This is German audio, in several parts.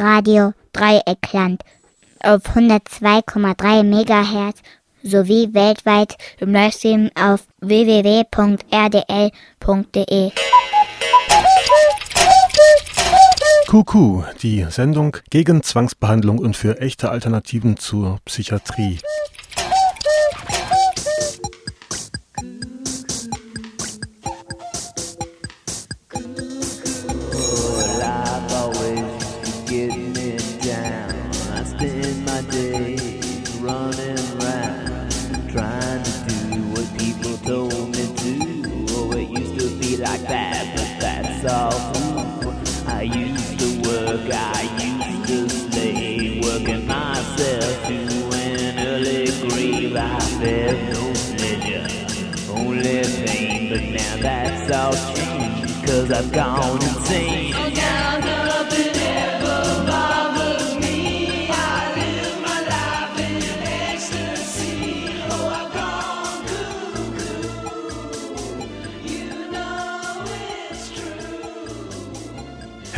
Radio Dreieckland auf 102,3 MHz sowie weltweit im Livestream auf www.rdl.de. Kuku, die Sendung gegen Zwangsbehandlung und für echte Alternativen zur Psychiatrie. I used to work, I used to slave, working myself to an early grave. I felt no pleasure, only pain, but now that's all changed, cause I've gone insane.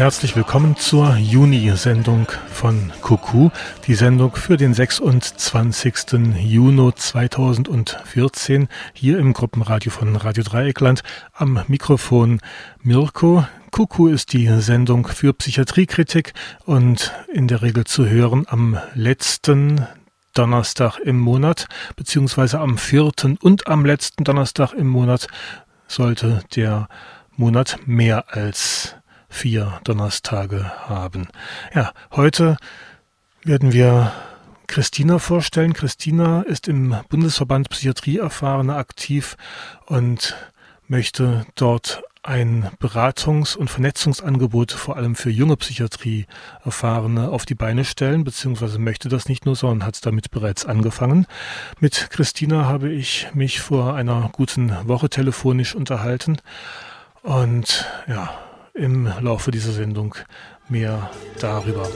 Herzlich willkommen zur Juni-Sendung von Kuku, die Sendung für den 26. Juni 2014 hier im Gruppenradio von Radio Dreieckland am Mikrofon Mirko. Kuku ist die Sendung für Psychiatriekritik und in der Regel zu hören am letzten Donnerstag im Monat, beziehungsweise am vierten und am letzten Donnerstag im Monat sollte der Monat mehr als vier Donnerstage haben. Ja, heute werden wir Christina vorstellen. Christina ist im Bundesverband Psychiatrie Erfahrene aktiv und möchte dort ein Beratungs- und Vernetzungsangebot vor allem für junge Psychiatrie-Erfahrene auf die Beine stellen, beziehungsweise möchte das nicht nur, sondern hat damit bereits angefangen. Mit Christina habe ich mich vor einer guten Woche telefonisch unterhalten und ja, im Laufe dieser Sendung mehr darüber.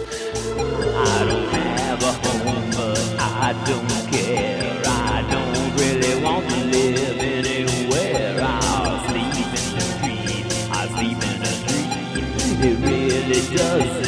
It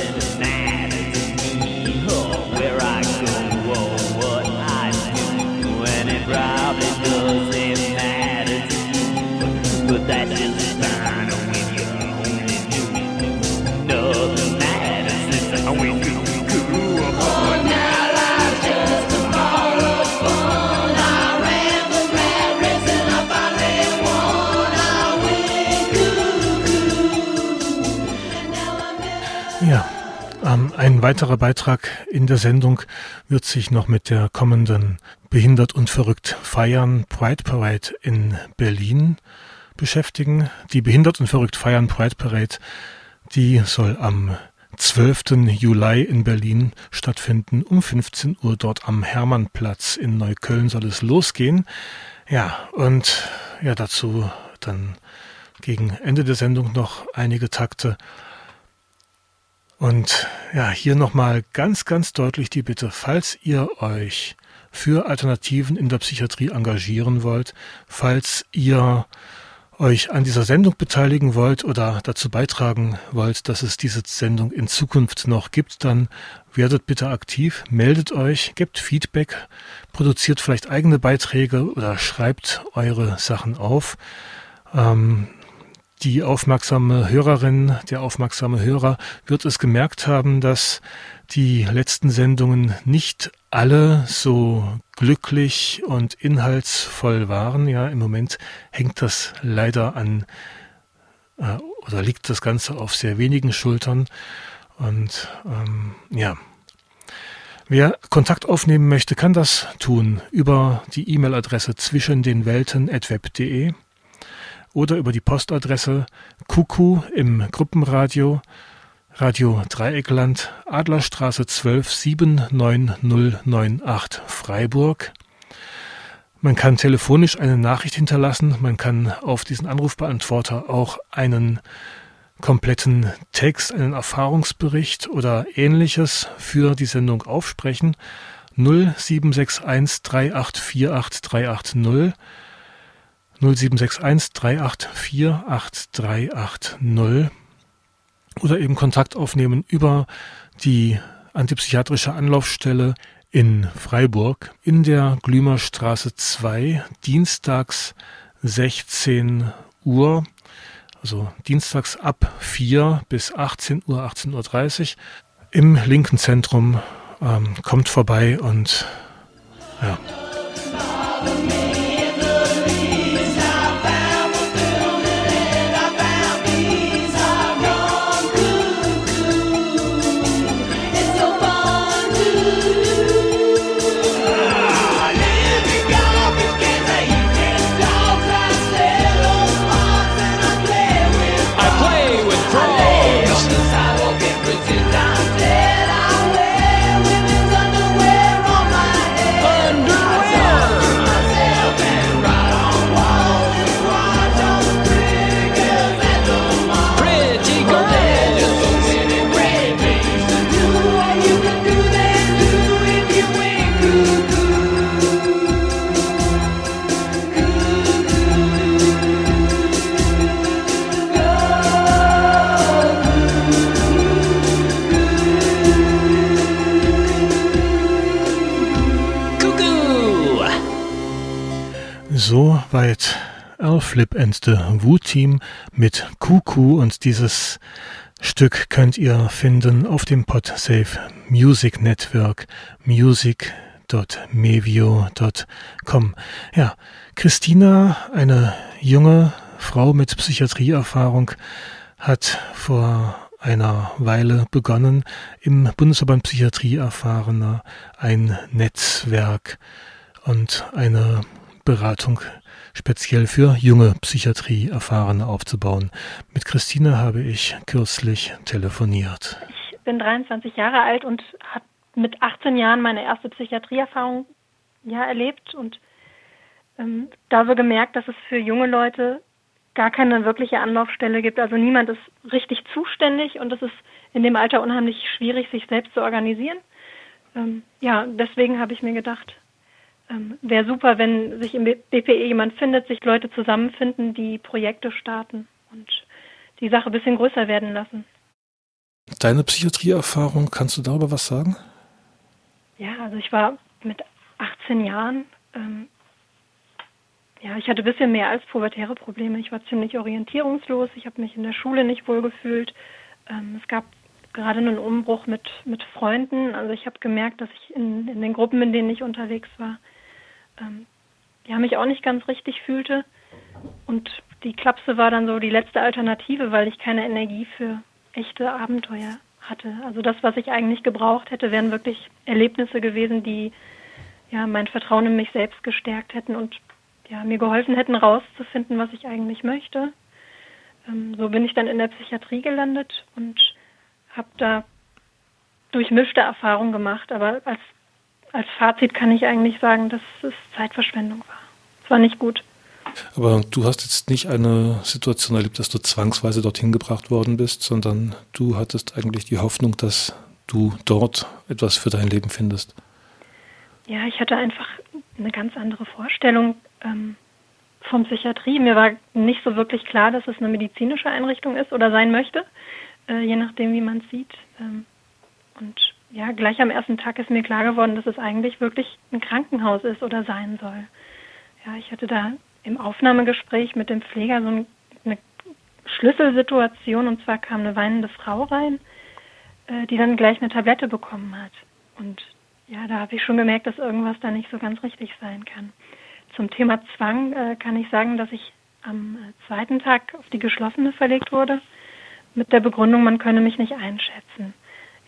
ein weiterer Beitrag in der Sendung wird sich noch mit der kommenden Behindert und Verrückt Feiern Pride Parade in Berlin beschäftigen. Die Behindert und Verrückt Feiern Pride Parade die soll am 12. Juli in Berlin stattfinden. Um 15 Uhr dort am Hermannplatz in Neukölln soll es losgehen. Ja, und ja, dazu dann gegen Ende der Sendung noch einige Takte. Und ja, hier nochmal ganz, ganz deutlich die Bitte, falls ihr euch für Alternativen in der Psychiatrie engagieren wollt, falls ihr euch an dieser Sendung beteiligen wollt oder dazu beitragen wollt, dass es diese Sendung in Zukunft noch gibt, dann werdet bitte aktiv, meldet euch, gebt Feedback, produziert vielleicht eigene Beiträge oder schreibt eure Sachen auf. Ähm, die aufmerksame Hörerin, der aufmerksame Hörer wird es gemerkt haben, dass die letzten Sendungen nicht alle so glücklich und inhaltsvoll waren. Ja, im Moment hängt das leider an äh, oder liegt das Ganze auf sehr wenigen Schultern. Und ähm, ja, wer Kontakt aufnehmen möchte, kann das tun über die E-Mail-Adresse zwischen den Welten@web.de oder über die Postadresse Kuku im Gruppenradio Radio Dreieckland, Adlerstraße 12 79098 Freiburg. Man kann telefonisch eine Nachricht hinterlassen, man kann auf diesen Anrufbeantworter auch einen kompletten Text, einen Erfahrungsbericht oder ähnliches für die Sendung aufsprechen. 0761 3848 380 0761 3848 380 oder eben Kontakt aufnehmen über die antipsychiatrische Anlaufstelle in Freiburg in der Glümerstraße 2, dienstags 16 Uhr, also dienstags ab 4 bis 18 Uhr, 18.30 Uhr im linken Zentrum. Ähm, kommt vorbei und ja. Flip and the Wu Team mit Kuku und dieses Stück könnt ihr finden auf dem Podsafe Music Network music.mevio.com. Ja, Christina, eine junge Frau mit Psychiatrieerfahrung, hat vor einer Weile begonnen, im Bundesverband Psychiatrie Erfahrener ein Netzwerk und eine Beratung speziell für junge Psychiatrie-Erfahrene aufzubauen. Mit Christine habe ich kürzlich telefoniert. Ich bin 23 Jahre alt und habe mit 18 Jahren meine erste Psychiatrieerfahrung ja, erlebt und ähm, dabei gemerkt, dass es für junge Leute gar keine wirkliche Anlaufstelle gibt. Also niemand ist richtig zuständig und es ist in dem Alter unheimlich schwierig, sich selbst zu organisieren. Ähm, ja, deswegen habe ich mir gedacht, ähm, Wäre super, wenn sich im BPE jemand findet, sich Leute zusammenfinden, die Projekte starten und die Sache ein bisschen größer werden lassen. Deine Psychiatrieerfahrung, kannst du darüber was sagen? Ja, also ich war mit 18 Jahren, ähm, ja, ich hatte ein bisschen mehr als pubertäre Probleme. Ich war ziemlich orientierungslos, ich habe mich in der Schule nicht wohl gefühlt. Ähm, es gab gerade einen Umbruch mit, mit Freunden. Also ich habe gemerkt, dass ich in, in den Gruppen, in denen ich unterwegs war, ähm, ja, mich auch nicht ganz richtig fühlte. Und die Klapse war dann so die letzte Alternative, weil ich keine Energie für echte Abenteuer hatte. Also das, was ich eigentlich gebraucht hätte, wären wirklich Erlebnisse gewesen, die ja mein Vertrauen in mich selbst gestärkt hätten und ja mir geholfen hätten, rauszufinden, was ich eigentlich möchte. Ähm, so bin ich dann in der Psychiatrie gelandet und habe da durchmischte Erfahrungen gemacht, aber als als Fazit kann ich eigentlich sagen, dass es Zeitverschwendung war. Es war nicht gut. Aber du hast jetzt nicht eine Situation erlebt, dass du zwangsweise dorthin gebracht worden bist, sondern du hattest eigentlich die Hoffnung, dass du dort etwas für dein Leben findest. Ja, ich hatte einfach eine ganz andere Vorstellung ähm, von Psychiatrie. Mir war nicht so wirklich klar, dass es eine medizinische Einrichtung ist oder sein möchte, äh, je nachdem, wie man es sieht. Ähm, und ja, gleich am ersten Tag ist mir klar geworden, dass es eigentlich wirklich ein Krankenhaus ist oder sein soll. Ja, ich hatte da im Aufnahmegespräch mit dem Pfleger so eine Schlüsselsituation und zwar kam eine weinende Frau rein, äh, die dann gleich eine Tablette bekommen hat. Und ja, da habe ich schon gemerkt, dass irgendwas da nicht so ganz richtig sein kann. Zum Thema Zwang äh, kann ich sagen, dass ich am äh, zweiten Tag auf die geschlossene verlegt wurde, mit der Begründung, man könne mich nicht einschätzen.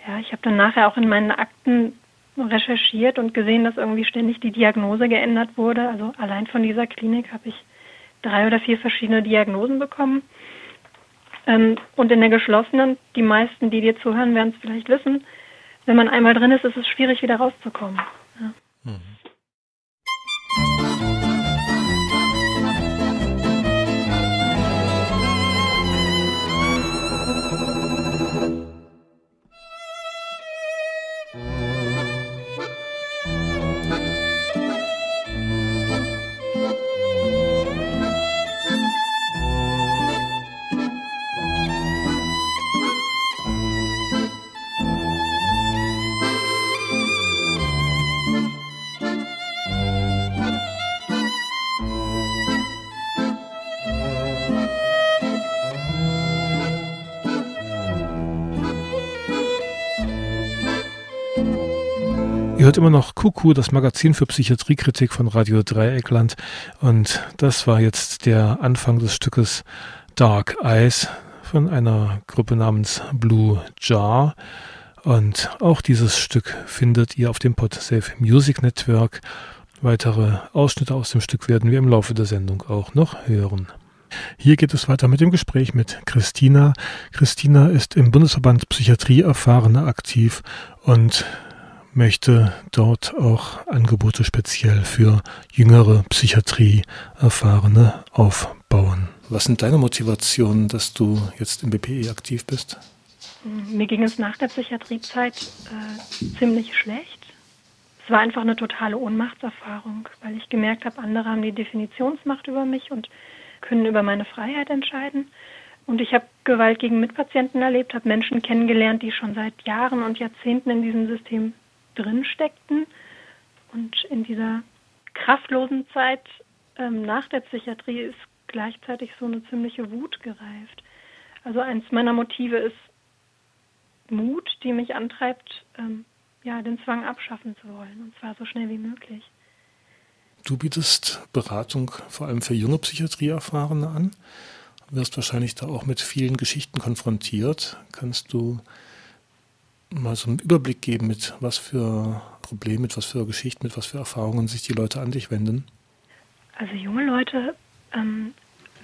Ja, ich habe dann nachher auch in meinen Akten recherchiert und gesehen, dass irgendwie ständig die Diagnose geändert wurde. Also allein von dieser Klinik habe ich drei oder vier verschiedene Diagnosen bekommen. Ähm, und in der geschlossenen, die meisten, die dir zuhören, werden es vielleicht wissen, wenn man einmal drin ist, ist es schwierig, wieder rauszukommen. Ja. Mhm. Hört immer noch Kuku, das Magazin für Psychiatriekritik von Radio Dreieckland. Und das war jetzt der Anfang des Stückes Dark Eyes von einer Gruppe namens Blue Jar. Und auch dieses Stück findet ihr auf dem Podsafe Music Network. Weitere Ausschnitte aus dem Stück werden wir im Laufe der Sendung auch noch hören. Hier geht es weiter mit dem Gespräch mit Christina. Christina ist im Bundesverband Psychiatrie Erfahrene aktiv und möchte dort auch Angebote speziell für jüngere Psychiatrie-Erfahrene aufbauen. Was sind deine Motivationen, dass du jetzt im BPE aktiv bist? Mir ging es nach der Psychiatriezeit äh, ziemlich schlecht. Es war einfach eine totale Ohnmachtserfahrung, weil ich gemerkt habe, andere haben die Definitionsmacht über mich und können über meine Freiheit entscheiden. Und ich habe Gewalt gegen Mitpatienten erlebt, habe Menschen kennengelernt, die schon seit Jahren und Jahrzehnten in diesem System drin steckten und in dieser kraftlosen Zeit ähm, nach der Psychiatrie ist gleichzeitig so eine ziemliche Wut gereift. Also eins meiner Motive ist Mut, die mich antreibt, ähm, ja, den Zwang abschaffen zu wollen, und zwar so schnell wie möglich. Du bietest Beratung vor allem für junge Psychiatrieerfahrene an, wirst wahrscheinlich da auch mit vielen Geschichten konfrontiert. Kannst du mal so einen Überblick geben, mit was für Problemen, mit was für Geschichten, mit was für Erfahrungen sich die Leute an dich wenden? Also junge Leute ähm,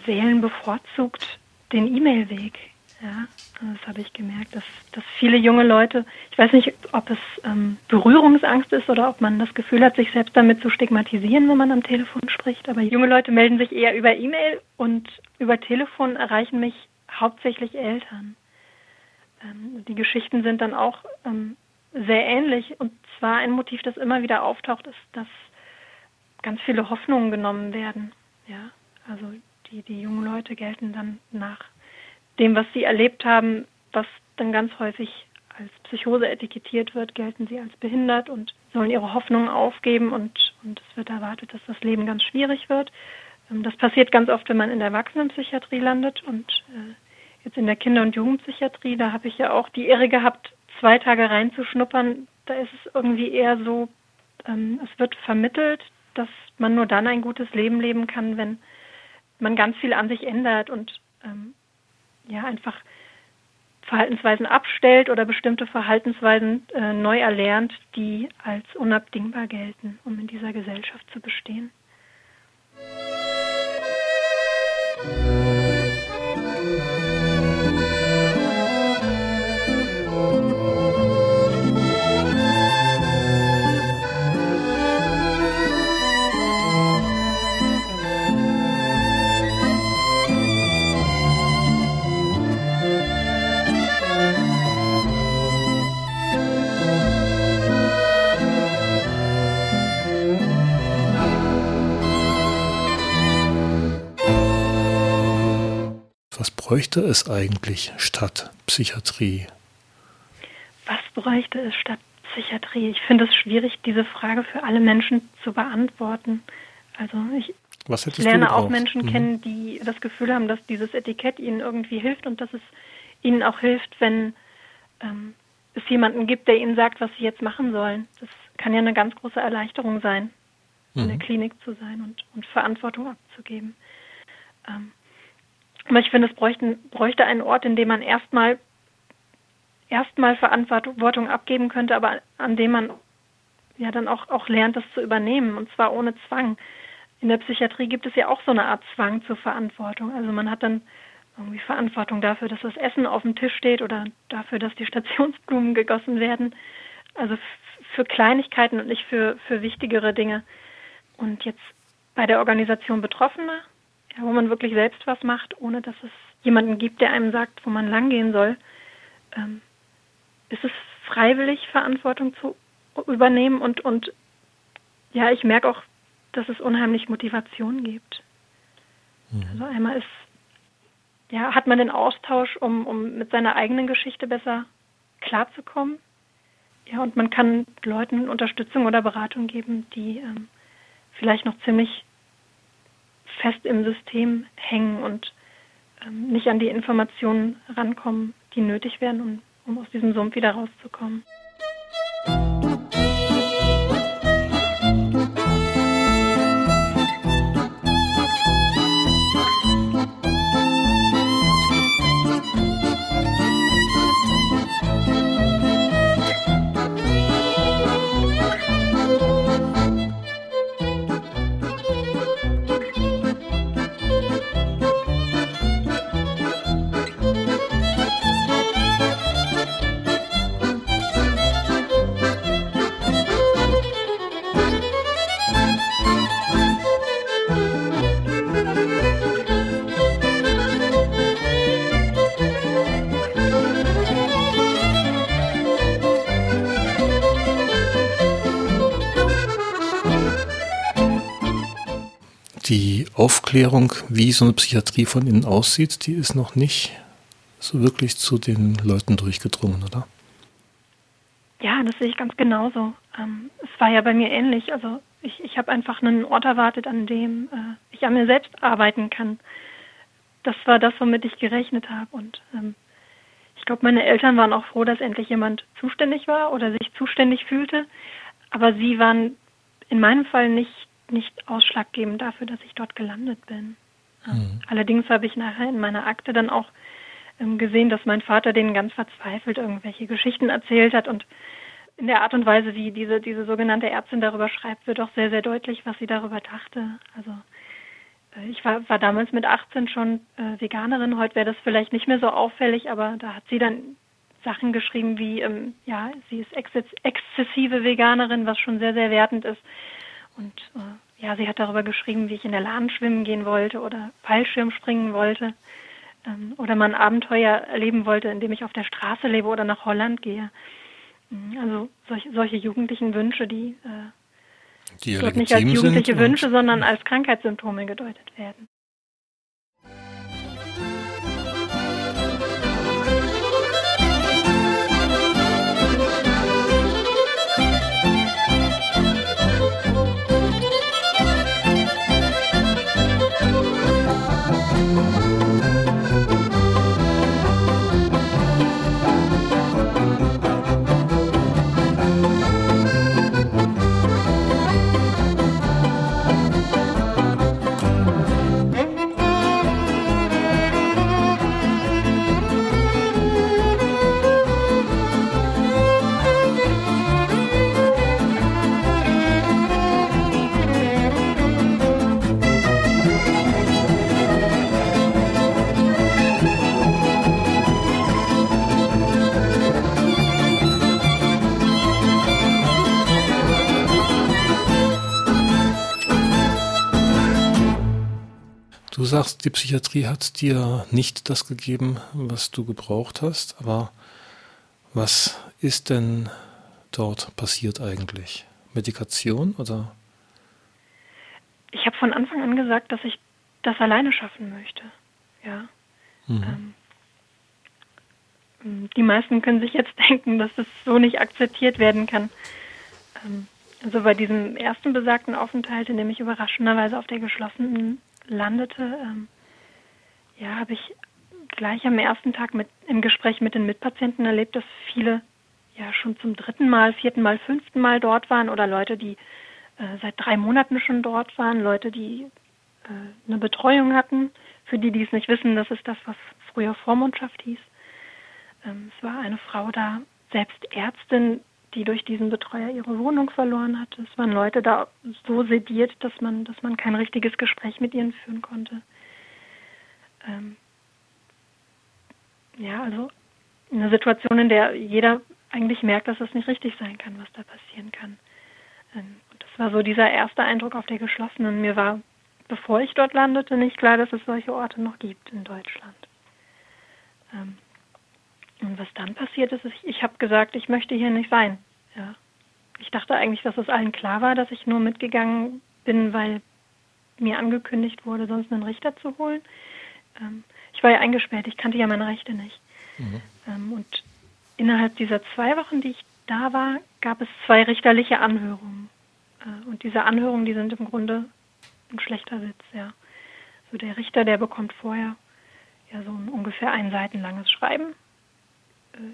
wählen bevorzugt den E-Mail-Weg. Ja, das habe ich gemerkt, dass, dass viele junge Leute, ich weiß nicht, ob es ähm, Berührungsangst ist oder ob man das Gefühl hat, sich selbst damit zu stigmatisieren, wenn man am Telefon spricht, aber junge Leute melden sich eher über E-Mail und über Telefon erreichen mich hauptsächlich Eltern. Ähm, die Geschichten sind dann auch ähm, sehr ähnlich. Und zwar ein Motiv, das immer wieder auftaucht, ist, dass ganz viele Hoffnungen genommen werden. Ja, also die, die jungen Leute gelten dann nach dem, was sie erlebt haben, was dann ganz häufig als Psychose etikettiert wird, gelten sie als behindert und sollen ihre Hoffnungen aufgeben und, und es wird erwartet, dass das Leben ganz schwierig wird. Ähm, das passiert ganz oft, wenn man in der Erwachsenenpsychiatrie landet und äh, jetzt in der Kinder- und Jugendpsychiatrie, da habe ich ja auch die Ehre gehabt, zwei Tage reinzuschnuppern. Da ist es irgendwie eher so, ähm, es wird vermittelt, dass man nur dann ein gutes Leben leben kann, wenn man ganz viel an sich ändert und ähm, ja einfach Verhaltensweisen abstellt oder bestimmte Verhaltensweisen äh, neu erlernt, die als unabdingbar gelten, um in dieser Gesellschaft zu bestehen. Bräuchte es eigentlich statt Psychiatrie? Was bräuchte es statt Psychiatrie? Ich finde es schwierig, diese Frage für alle Menschen zu beantworten. Also ich lerne auch Menschen mhm. kennen, die das Gefühl haben, dass dieses Etikett ihnen irgendwie hilft und dass es ihnen auch hilft, wenn ähm, es jemanden gibt, der ihnen sagt, was sie jetzt machen sollen. Das kann ja eine ganz große Erleichterung sein, mhm. in der mhm. Klinik zu sein und, und Verantwortung abzugeben. Ähm, aber ich finde, es bräuchte, bräuchte einen Ort, in dem man erstmal erstmal Verantwortung abgeben könnte, aber an dem man ja dann auch, auch lernt, das zu übernehmen, und zwar ohne Zwang. In der Psychiatrie gibt es ja auch so eine Art Zwang zur Verantwortung. Also man hat dann irgendwie Verantwortung dafür, dass das Essen auf dem Tisch steht oder dafür, dass die Stationsblumen gegossen werden. Also für Kleinigkeiten und nicht für, für wichtigere Dinge. Und jetzt bei der Organisation Betroffener ja, wo man wirklich selbst was macht, ohne dass es jemanden gibt, der einem sagt, wo man langgehen soll. Ähm, ist es freiwillig, Verantwortung zu übernehmen und, und ja, ich merke auch, dass es unheimlich Motivation gibt. Mhm. Also einmal ist, ja, hat man den Austausch, um, um mit seiner eigenen Geschichte besser klarzukommen. Ja, und man kann Leuten Unterstützung oder Beratung geben, die ähm, vielleicht noch ziemlich fest im System hängen und ähm, nicht an die Informationen rankommen, die nötig wären, um, um aus diesem Sumpf wieder rauszukommen. Aufklärung, wie so eine Psychiatrie von innen aussieht, die ist noch nicht so wirklich zu den Leuten durchgedrungen, oder? Ja, das sehe ich ganz genauso. Ähm, es war ja bei mir ähnlich. Also ich, ich habe einfach einen Ort erwartet, an dem äh, ich an mir selbst arbeiten kann. Das war das, womit ich gerechnet habe. Und ähm, ich glaube, meine Eltern waren auch froh, dass endlich jemand zuständig war oder sich zuständig fühlte. Aber sie waren in meinem Fall nicht, nicht ausschlaggebend dafür, dass ich dort gelandet bin. Mhm. Allerdings habe ich nachher in meiner Akte dann auch ähm, gesehen, dass mein Vater denen ganz verzweifelt irgendwelche Geschichten erzählt hat und in der Art und Weise, wie diese, diese sogenannte Ärztin darüber schreibt, wird auch sehr, sehr deutlich, was sie darüber dachte. Also äh, ich war, war damals mit 18 schon äh, Veganerin, heute wäre das vielleicht nicht mehr so auffällig, aber da hat sie dann Sachen geschrieben wie, ähm, ja, sie ist ex exzessive Veganerin, was schon sehr, sehr wertend ist. Und äh, ja, sie hat darüber geschrieben, wie ich in der Lahn schwimmen gehen wollte oder Fallschirm springen wollte ähm, oder mal ein Abenteuer erleben wollte, indem ich auf der Straße lebe oder nach Holland gehe. Mhm, also solche, solche jugendlichen Wünsche, die, äh, die dort nicht als jugendliche Wünsche, sondern als Krankheitssymptome gedeutet werden. Sagst, die Psychiatrie hat dir nicht das gegeben, was du gebraucht hast, aber was ist denn dort passiert eigentlich? Medikation oder? Ich habe von Anfang an gesagt, dass ich das alleine schaffen möchte. Ja. Mhm. Ähm, die meisten können sich jetzt denken, dass es so nicht akzeptiert werden kann. Ähm, also bei diesem ersten besagten Aufenthalt, in dem ich überraschenderweise auf der geschlossenen landete, ähm, ja, habe ich gleich am ersten Tag mit, im Gespräch mit den Mitpatienten erlebt, dass viele ja schon zum dritten Mal, vierten Mal, fünften Mal dort waren oder Leute, die äh, seit drei Monaten schon dort waren, Leute, die äh, eine Betreuung hatten. Für die, die es nicht wissen, das ist das, was früher Vormundschaft hieß. Ähm, es war eine Frau da, selbst Ärztin, die durch diesen Betreuer ihre Wohnung verloren hatte. Es waren Leute da so sediert, dass man, dass man kein richtiges Gespräch mit ihnen führen konnte. Ähm ja, also eine Situation, in der jeder eigentlich merkt, dass es nicht richtig sein kann, was da passieren kann. Ähm das war so dieser erste Eindruck auf der geschlossenen. Mir war, bevor ich dort landete, nicht klar, dass es solche Orte noch gibt in Deutschland. Ähm und was dann passiert ist, ich, ich habe gesagt, ich möchte hier nicht sein. Ja. Ich dachte eigentlich, dass es allen klar war, dass ich nur mitgegangen bin, weil mir angekündigt wurde, sonst einen Richter zu holen. Ähm, ich war ja eingesperrt, ich kannte ja meine Rechte nicht. Mhm. Ähm, und innerhalb dieser zwei Wochen, die ich da war, gab es zwei richterliche Anhörungen. Äh, und diese Anhörungen, die sind im Grunde ein schlechter Witz, ja. So der Richter, der bekommt vorher ja so ein ungefähr ein Seiten langes Schreiben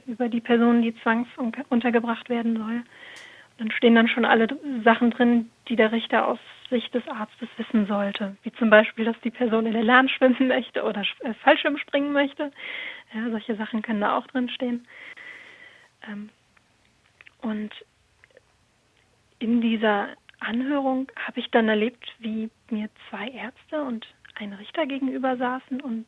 über die Person, die zwangsuntergebracht werden soll. Dann stehen dann schon alle Sachen drin, die der Richter aus Sicht des Arztes wissen sollte. Wie zum Beispiel, dass die Person in der Lahn schwimmen möchte oder äh, Fallschirm springen möchte. Ja, solche Sachen können da auch drin stehen. Ähm, und in dieser Anhörung habe ich dann erlebt, wie mir zwei Ärzte und ein Richter gegenüber saßen und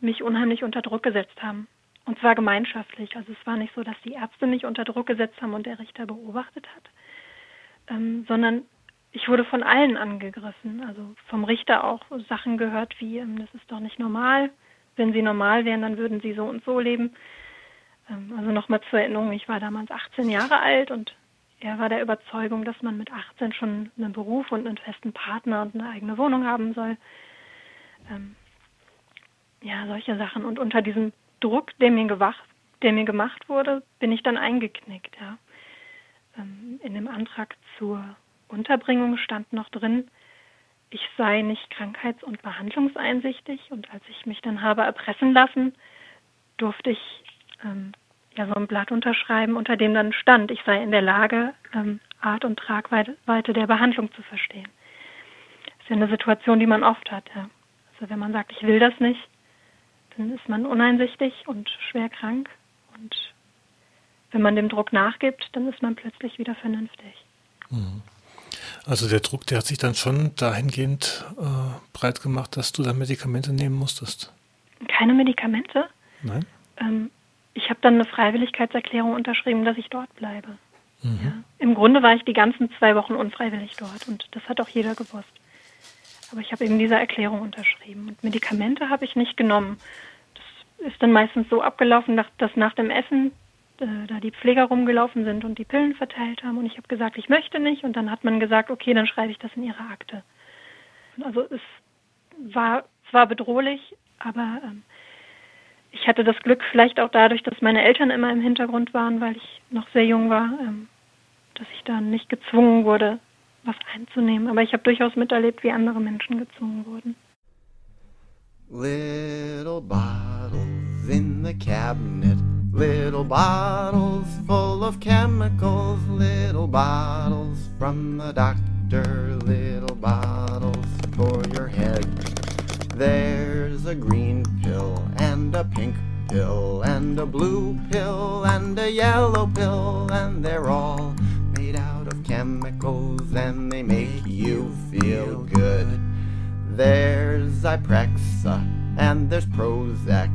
mich unheimlich unter Druck gesetzt haben. Und zwar gemeinschaftlich. Also es war nicht so, dass die Ärzte mich unter Druck gesetzt haben und der Richter beobachtet hat, ähm, sondern ich wurde von allen angegriffen. Also vom Richter auch Sachen gehört wie, ähm, das ist doch nicht normal. Wenn sie normal wären, dann würden sie so und so leben. Ähm, also nochmal zur Erinnerung, ich war damals 18 Jahre alt und er war der Überzeugung, dass man mit 18 schon einen Beruf und einen festen Partner und eine eigene Wohnung haben soll. Ähm, ja, solche Sachen. Und unter diesem Druck, der mir, gewacht, der mir gemacht wurde, bin ich dann eingeknickt. Ja. Ähm, in dem Antrag zur Unterbringung stand noch drin, ich sei nicht krankheits- und behandlungseinsichtig. Und als ich mich dann habe erpressen lassen, durfte ich ähm, ja so ein Blatt unterschreiben, unter dem dann stand, ich sei in der Lage, ähm, Art und Tragweite der Behandlung zu verstehen. Das ist ja eine Situation, die man oft hat. Ja. Also wenn man sagt, ich will das nicht, dann ist man uneinsichtig und schwer krank. Und wenn man dem Druck nachgibt, dann ist man plötzlich wieder vernünftig. Mhm. Also der Druck, der hat sich dann schon dahingehend äh, breit gemacht, dass du da Medikamente nehmen musstest. Keine Medikamente? Nein. Ähm, ich habe dann eine Freiwilligkeitserklärung unterschrieben, dass ich dort bleibe. Mhm. Ja. Im Grunde war ich die ganzen zwei Wochen unfreiwillig dort und das hat auch jeder gewusst. Aber ich habe eben diese Erklärung unterschrieben und Medikamente habe ich nicht genommen. Das ist dann meistens so abgelaufen, dass nach dem Essen äh, da die Pfleger rumgelaufen sind und die Pillen verteilt haben und ich habe gesagt, ich möchte nicht und dann hat man gesagt, okay, dann schreibe ich das in ihre Akte. Also es war zwar bedrohlich, aber ähm, ich hatte das Glück, vielleicht auch dadurch, dass meine Eltern immer im Hintergrund waren, weil ich noch sehr jung war, ähm, dass ich da nicht gezwungen wurde, was einzunehmen. Aber ich habe durchaus miterlebt, wie andere Menschen gezwungen wurden. Little bottles in the cabinet, little bottles full of chemicals, little bottles from the doctor, little bottles for your head. There's a green pill and a pink pill and a blue pill and a yellow pill and they're all chemicals and they make you feel good. There's Zyprexa and there's Prozac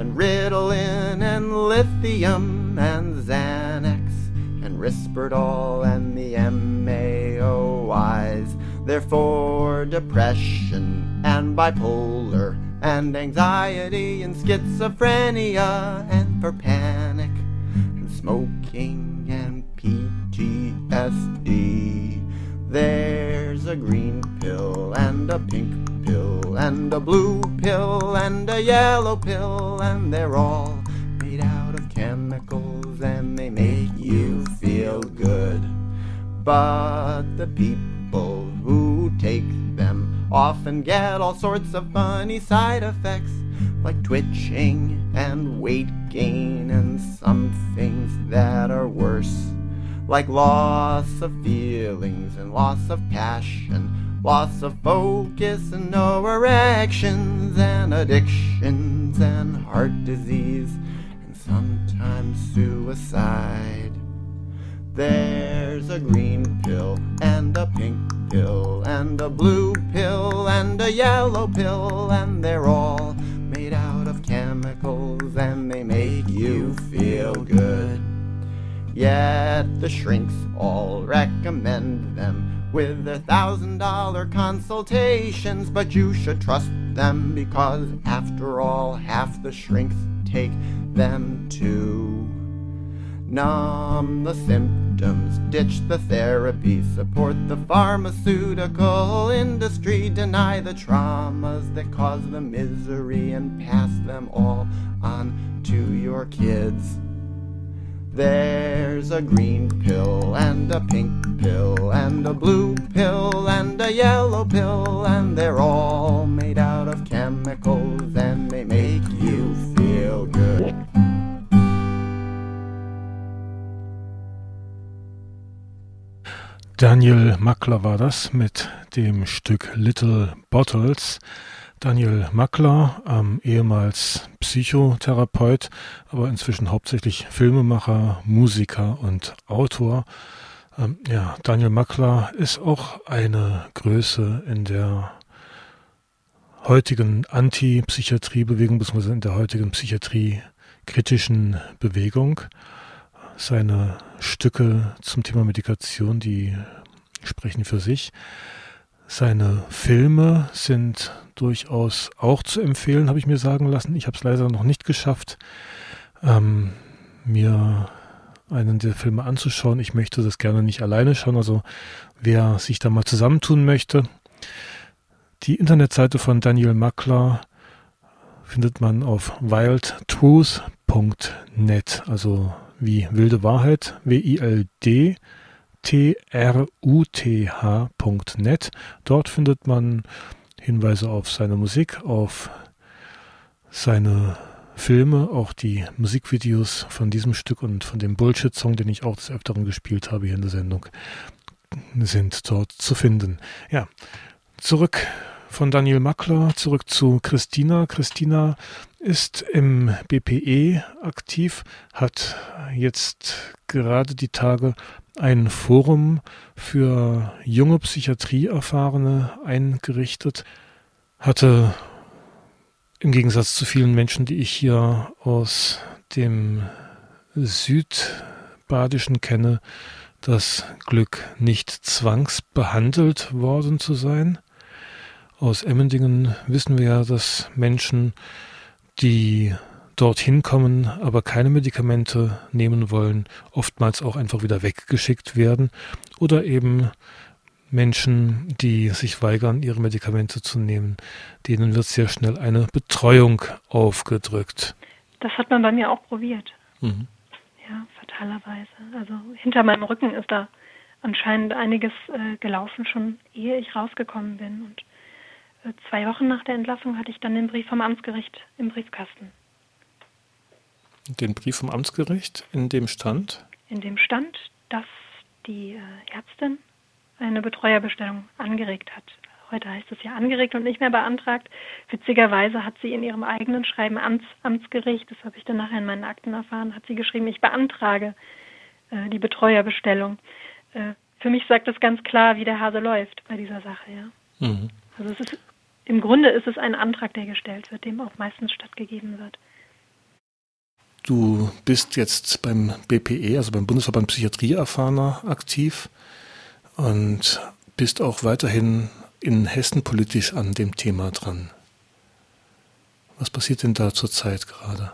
and Ritalin and lithium and Xanax and Risperdal and the MAOIs. They're for depression and bipolar and anxiety and schizophrenia and for panic and smoking and PTSD. There's a green pill and a pink pill and a blue pill and a yellow pill and they're all made out of chemicals and they make you feel good. But the people who take them often get all sorts of funny side effects like twitching and weight gain and some things that are worse like loss of feelings and loss of passion, loss of focus and no erections, and addictions and heart disease, and sometimes suicide. There's a green pill and a pink pill and a blue pill and a yellow pill, and they're all made out of chemicals and they make you feel good. Yet the shrinks all recommend them with their thousand dollar consultations, but you should trust them because, after all, half the shrinks take them too. Numb the symptoms, ditch the therapy, support the pharmaceutical industry, deny the traumas that cause the misery, and pass them all on to your kids. There's a green pill and a pink pill and a blue pill and a yellow pill, and they're all made out of chemicals and they make you feel good. Daniel Mackler war das mit dem Stück Little Bottles. Daniel Mackler, ähm, ehemals Psychotherapeut, aber inzwischen hauptsächlich Filmemacher, Musiker und Autor. Ähm, ja, Daniel Mackler ist auch eine Größe in der heutigen Anti-Psychiatrie-Bewegung, beziehungsweise in der heutigen Psychiatrie-kritischen Bewegung. Seine Stücke zum Thema Medikation, die sprechen für sich. Seine Filme sind durchaus auch zu empfehlen, habe ich mir sagen lassen. Ich habe es leider noch nicht geschafft, ähm, mir einen der Filme anzuschauen. Ich möchte das gerne nicht alleine schauen, also wer sich da mal zusammentun möchte. Die Internetseite von Daniel Mackler findet man auf wildtruth.net, also wie wilde Wahrheit, W-I-L-D truth.net. Dort findet man Hinweise auf seine Musik, auf seine Filme, auch die Musikvideos von diesem Stück und von dem Bullshit-Song, den ich auch des Öfteren gespielt habe hier in der Sendung, sind dort zu finden. Ja, zurück von Daniel Mackler, zurück zu Christina. Christina ist im BPE aktiv, hat jetzt gerade die Tage ein Forum für junge Psychiatrieerfahrene eingerichtet, hatte im Gegensatz zu vielen Menschen, die ich hier aus dem Südbadischen kenne, das Glück, nicht zwangsbehandelt worden zu sein. Aus Emmendingen wissen wir ja, dass Menschen, die dorthin kommen, aber keine Medikamente nehmen wollen, oftmals auch einfach wieder weggeschickt werden oder eben Menschen, die sich weigern, ihre Medikamente zu nehmen, denen wird sehr schnell eine Betreuung aufgedrückt. Das hat man bei mir auch probiert. Mhm. Ja, fatalerweise. Also hinter meinem Rücken ist da anscheinend einiges äh, gelaufen, schon ehe ich rausgekommen bin. Und äh, zwei Wochen nach der Entlassung hatte ich dann den Brief vom Amtsgericht im Briefkasten den Brief vom Amtsgericht, in dem stand? In dem stand, dass die äh, Ärztin eine Betreuerbestellung angeregt hat. Heute heißt es ja angeregt und nicht mehr beantragt. Witzigerweise hat sie in ihrem eigenen Schreiben ans Amtsgericht, das habe ich dann nachher in meinen Akten erfahren, hat sie geschrieben, ich beantrage äh, die Betreuerbestellung. Äh, für mich sagt das ganz klar, wie der Hase läuft bei dieser Sache, ja. Mhm. Also es ist im Grunde ist es ein Antrag, der gestellt wird, dem auch meistens stattgegeben wird. Du bist jetzt beim BPE, also beim Bundesverband Psychiatrie Erfahrener, aktiv und bist auch weiterhin in Hessen politisch an dem Thema dran. Was passiert denn da zurzeit gerade?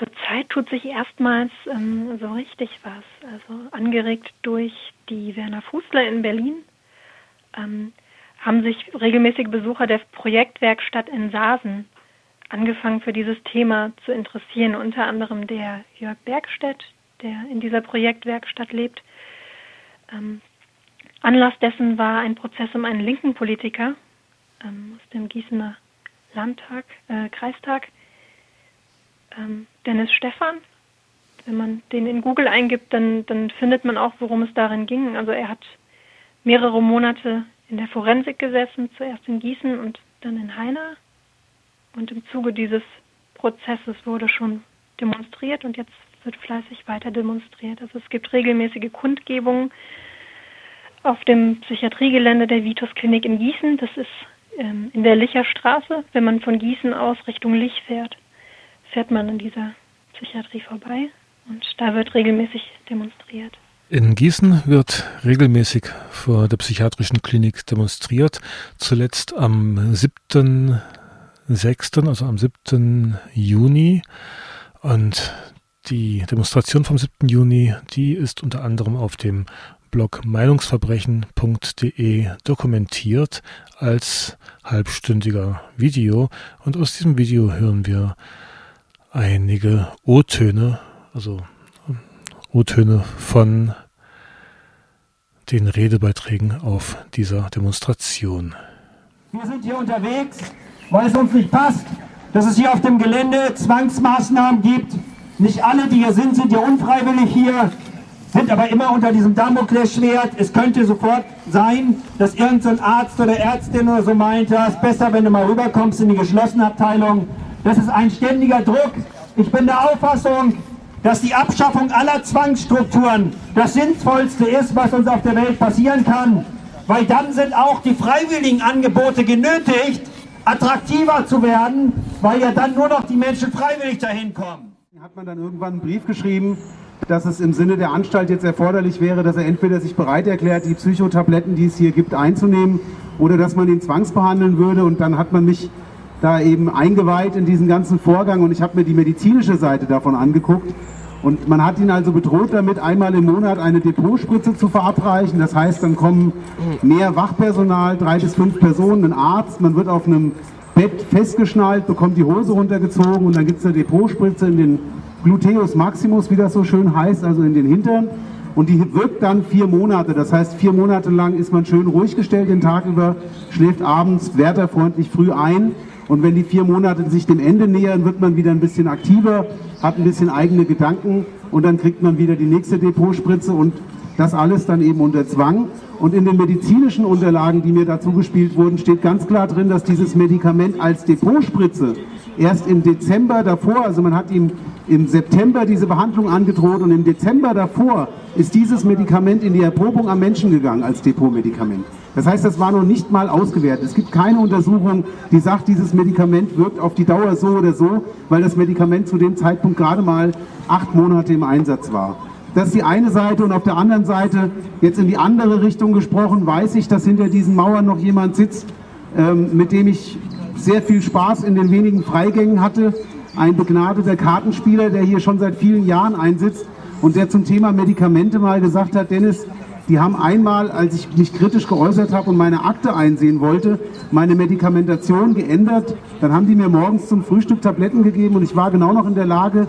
Zurzeit tut sich erstmals ähm, so richtig was. Also angeregt durch die Werner Fußler in Berlin ähm, haben sich regelmäßig Besucher der Projektwerkstatt in Sasen angefangen für dieses Thema zu interessieren, unter anderem der Jörg Bergstedt, der in dieser Projektwerkstatt lebt. Ähm, Anlass dessen war ein Prozess um einen linken Politiker ähm, aus dem Gießener Landtag, äh, Kreistag, ähm, Dennis Stephan. Wenn man den in Google eingibt, dann, dann findet man auch, worum es darin ging. Also er hat mehrere Monate in der Forensik gesessen, zuerst in Gießen und dann in Heiner und im Zuge dieses Prozesses wurde schon demonstriert und jetzt wird fleißig weiter demonstriert. Also es gibt regelmäßige Kundgebungen auf dem Psychiatriegelände der Vitus Klinik in Gießen. Das ist ähm, in der Licher Straße. Wenn man von Gießen aus Richtung Lich fährt, fährt man an dieser Psychiatrie vorbei und da wird regelmäßig demonstriert. In Gießen wird regelmäßig vor der psychiatrischen Klinik demonstriert. Zuletzt am 7. 6., also am 7. Juni. Und die Demonstration vom 7. Juni, die ist unter anderem auf dem Blog meinungsverbrechen.de dokumentiert als halbstündiger Video. Und aus diesem Video hören wir einige O-Töne, also O-Töne von den Redebeiträgen auf dieser Demonstration. Wir sind hier unterwegs weil es uns nicht passt, dass es hier auf dem Gelände Zwangsmaßnahmen gibt. Nicht alle, die hier sind, sind ja unfreiwillig hier, sind aber immer unter diesem Damoklesschwert. Es könnte sofort sein, dass irgendein Arzt oder Ärztin oder so meint, es ist besser, wenn du mal rüberkommst in die geschlossene Abteilung. Das ist ein ständiger Druck. Ich bin der Auffassung, dass die Abschaffung aller Zwangsstrukturen das Sinnvollste ist, was uns auf der Welt passieren kann. Weil dann sind auch die freiwilligen Angebote genötigt, attraktiver zu werden, weil ja dann nur noch die Menschen freiwillig dahin kommen. Hat man dann irgendwann einen Brief geschrieben, dass es im Sinne der Anstalt jetzt erforderlich wäre, dass er entweder sich bereit erklärt, die Psychotabletten, die es hier gibt, einzunehmen, oder dass man ihn zwangsbehandeln würde. Und dann hat man mich da eben eingeweiht in diesen ganzen Vorgang und ich habe mir die medizinische Seite davon angeguckt. Und man hat ihn also bedroht damit, einmal im Monat eine Depotspritze zu verabreichen. Das heißt, dann kommen mehr Wachpersonal, drei bis fünf Personen, ein Arzt, man wird auf einem Bett festgeschnallt, bekommt die Hose runtergezogen und dann gibt es eine Depotspritze in den Gluteus Maximus, wie das so schön heißt, also in den Hintern. Und die wirkt dann vier Monate. Das heißt, vier Monate lang ist man schön ruhig gestellt den Tag über, schläft abends wärterfreundlich früh ein. Und wenn die vier Monate sich dem Ende nähern, wird man wieder ein bisschen aktiver, hat ein bisschen eigene Gedanken und dann kriegt man wieder die nächste Depotspritze und das alles dann eben unter Zwang. Und in den medizinischen Unterlagen, die mir dazu gespielt wurden, steht ganz klar drin, dass dieses Medikament als Depotspritze erst im Dezember davor, also man hat ihm im September diese Behandlung angedroht und im Dezember davor ist dieses Medikament in die Erprobung am Menschen gegangen als Depotmedikament. Das heißt, das war noch nicht mal ausgewertet. Es gibt keine Untersuchung, die sagt, dieses Medikament wirkt auf die Dauer so oder so, weil das Medikament zu dem Zeitpunkt gerade mal acht Monate im Einsatz war. Das ist die eine Seite und auf der anderen Seite, jetzt in die andere Richtung gesprochen, weiß ich, dass hinter diesen Mauern noch jemand sitzt, ähm, mit dem ich sehr viel Spaß in den wenigen Freigängen hatte. Ein begnadeter Kartenspieler, der hier schon seit vielen Jahren einsitzt und der zum Thema Medikamente mal gesagt hat, Dennis, die haben einmal, als ich mich kritisch geäußert habe und meine Akte einsehen wollte, meine Medikamentation geändert. Dann haben die mir morgens zum Frühstück Tabletten gegeben und ich war genau noch in der Lage,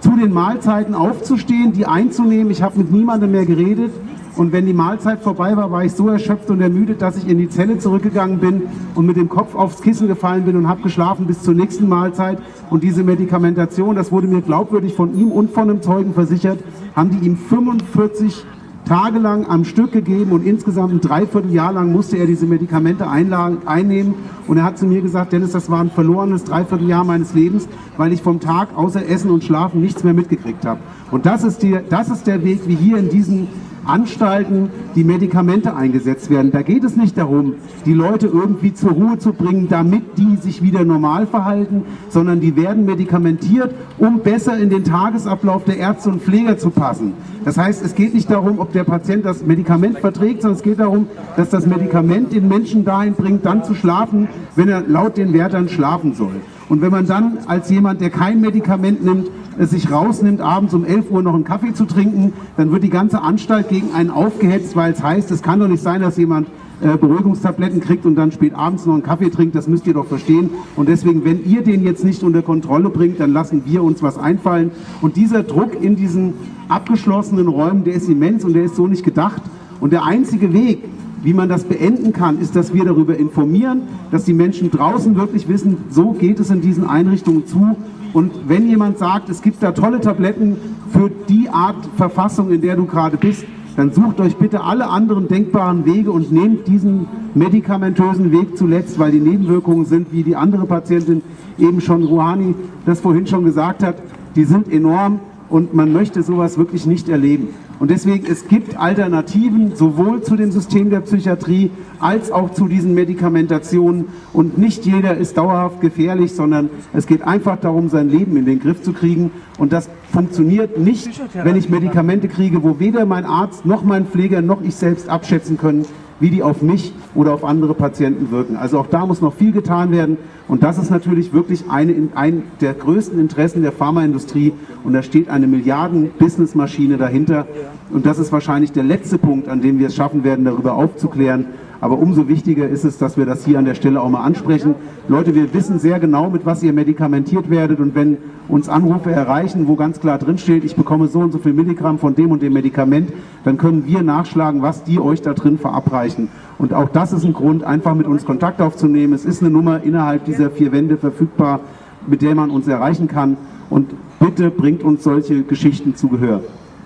zu den Mahlzeiten aufzustehen, die einzunehmen. Ich habe mit niemandem mehr geredet. Und wenn die Mahlzeit vorbei war, war ich so erschöpft und ermüdet, dass ich in die Zelle zurückgegangen bin und mit dem Kopf aufs Kissen gefallen bin und habe geschlafen bis zur nächsten Mahlzeit. Und diese Medikamentation, das wurde mir glaubwürdig von ihm und von einem Zeugen versichert, haben die ihm 45 tagelang am Stück gegeben und insgesamt ein Dreivierteljahr lang musste er diese Medikamente einnehmen. Und er hat zu mir gesagt, Dennis, das war ein verlorenes Dreivierteljahr meines Lebens, weil ich vom Tag außer Essen und Schlafen nichts mehr mitgekriegt habe. Und das ist, die, das ist der Weg, wie hier in diesen Anstalten die Medikamente eingesetzt werden. Da geht es nicht darum, die Leute irgendwie zur Ruhe zu bringen, damit die sich wieder normal verhalten, sondern die werden medikamentiert, um besser in den Tagesablauf der Ärzte und Pfleger zu passen. Das heißt, es geht nicht darum, ob der Patient das Medikament verträgt, sondern es geht darum, dass das Medikament den Menschen dahin bringt, dann zu schlafen, wenn er laut den Wärtern schlafen soll. Und wenn man dann als jemand, der kein Medikament nimmt, es sich rausnimmt, abends um 11 Uhr noch einen Kaffee zu trinken, dann wird die ganze Anstalt gegen einen aufgehetzt, weil es heißt, es kann doch nicht sein, dass jemand äh, Beruhigungstabletten kriegt und dann spät abends noch einen Kaffee trinkt, das müsst ihr doch verstehen. Und deswegen, wenn ihr den jetzt nicht unter Kontrolle bringt, dann lassen wir uns was einfallen. Und dieser Druck in diesen abgeschlossenen Räumen, der ist immens und der ist so nicht gedacht. Und der einzige Weg, wie man das beenden kann, ist, dass wir darüber informieren, dass die Menschen draußen wirklich wissen, so geht es in diesen Einrichtungen zu. Und wenn jemand sagt, es gibt da tolle Tabletten für die Art Verfassung, in der du gerade bist, dann sucht euch bitte alle anderen denkbaren Wege und nehmt diesen medikamentösen Weg zuletzt, weil die Nebenwirkungen sind, wie die andere Patientin eben schon Rouhani das vorhin schon gesagt hat, die sind enorm und man möchte sowas wirklich nicht erleben. Und deswegen, es gibt Alternativen sowohl zu dem System der Psychiatrie als auch zu diesen Medikamentationen. Und nicht jeder ist dauerhaft gefährlich, sondern es geht einfach darum, sein Leben in den Griff zu kriegen. Und das funktioniert nicht, wenn ich Medikamente kriege, wo weder mein Arzt noch mein Pfleger noch ich selbst abschätzen können, wie die auf mich oder auf andere Patienten wirken. Also auch da muss noch viel getan werden. Und das ist natürlich wirklich eine, ein der größten Interessen der Pharmaindustrie. Und da steht eine Milliarden-Businessmaschine dahinter. Und das ist wahrscheinlich der letzte Punkt, an dem wir es schaffen werden, darüber aufzuklären. Aber umso wichtiger ist es, dass wir das hier an der Stelle auch mal ansprechen. Leute, wir wissen sehr genau, mit was ihr medikamentiert werdet. Und wenn uns Anrufe erreichen, wo ganz klar drinsteht, ich bekomme so und so viel Milligramm von dem und dem Medikament, dann können wir nachschlagen, was die euch da drin verabreichen. Und auch das ist ein Grund, einfach mit uns Kontakt aufzunehmen. Es ist eine Nummer innerhalb dieser vier Wände verfügbar, mit der man uns erreichen kann. Und bitte bringt uns solche Geschichten zu Gehör.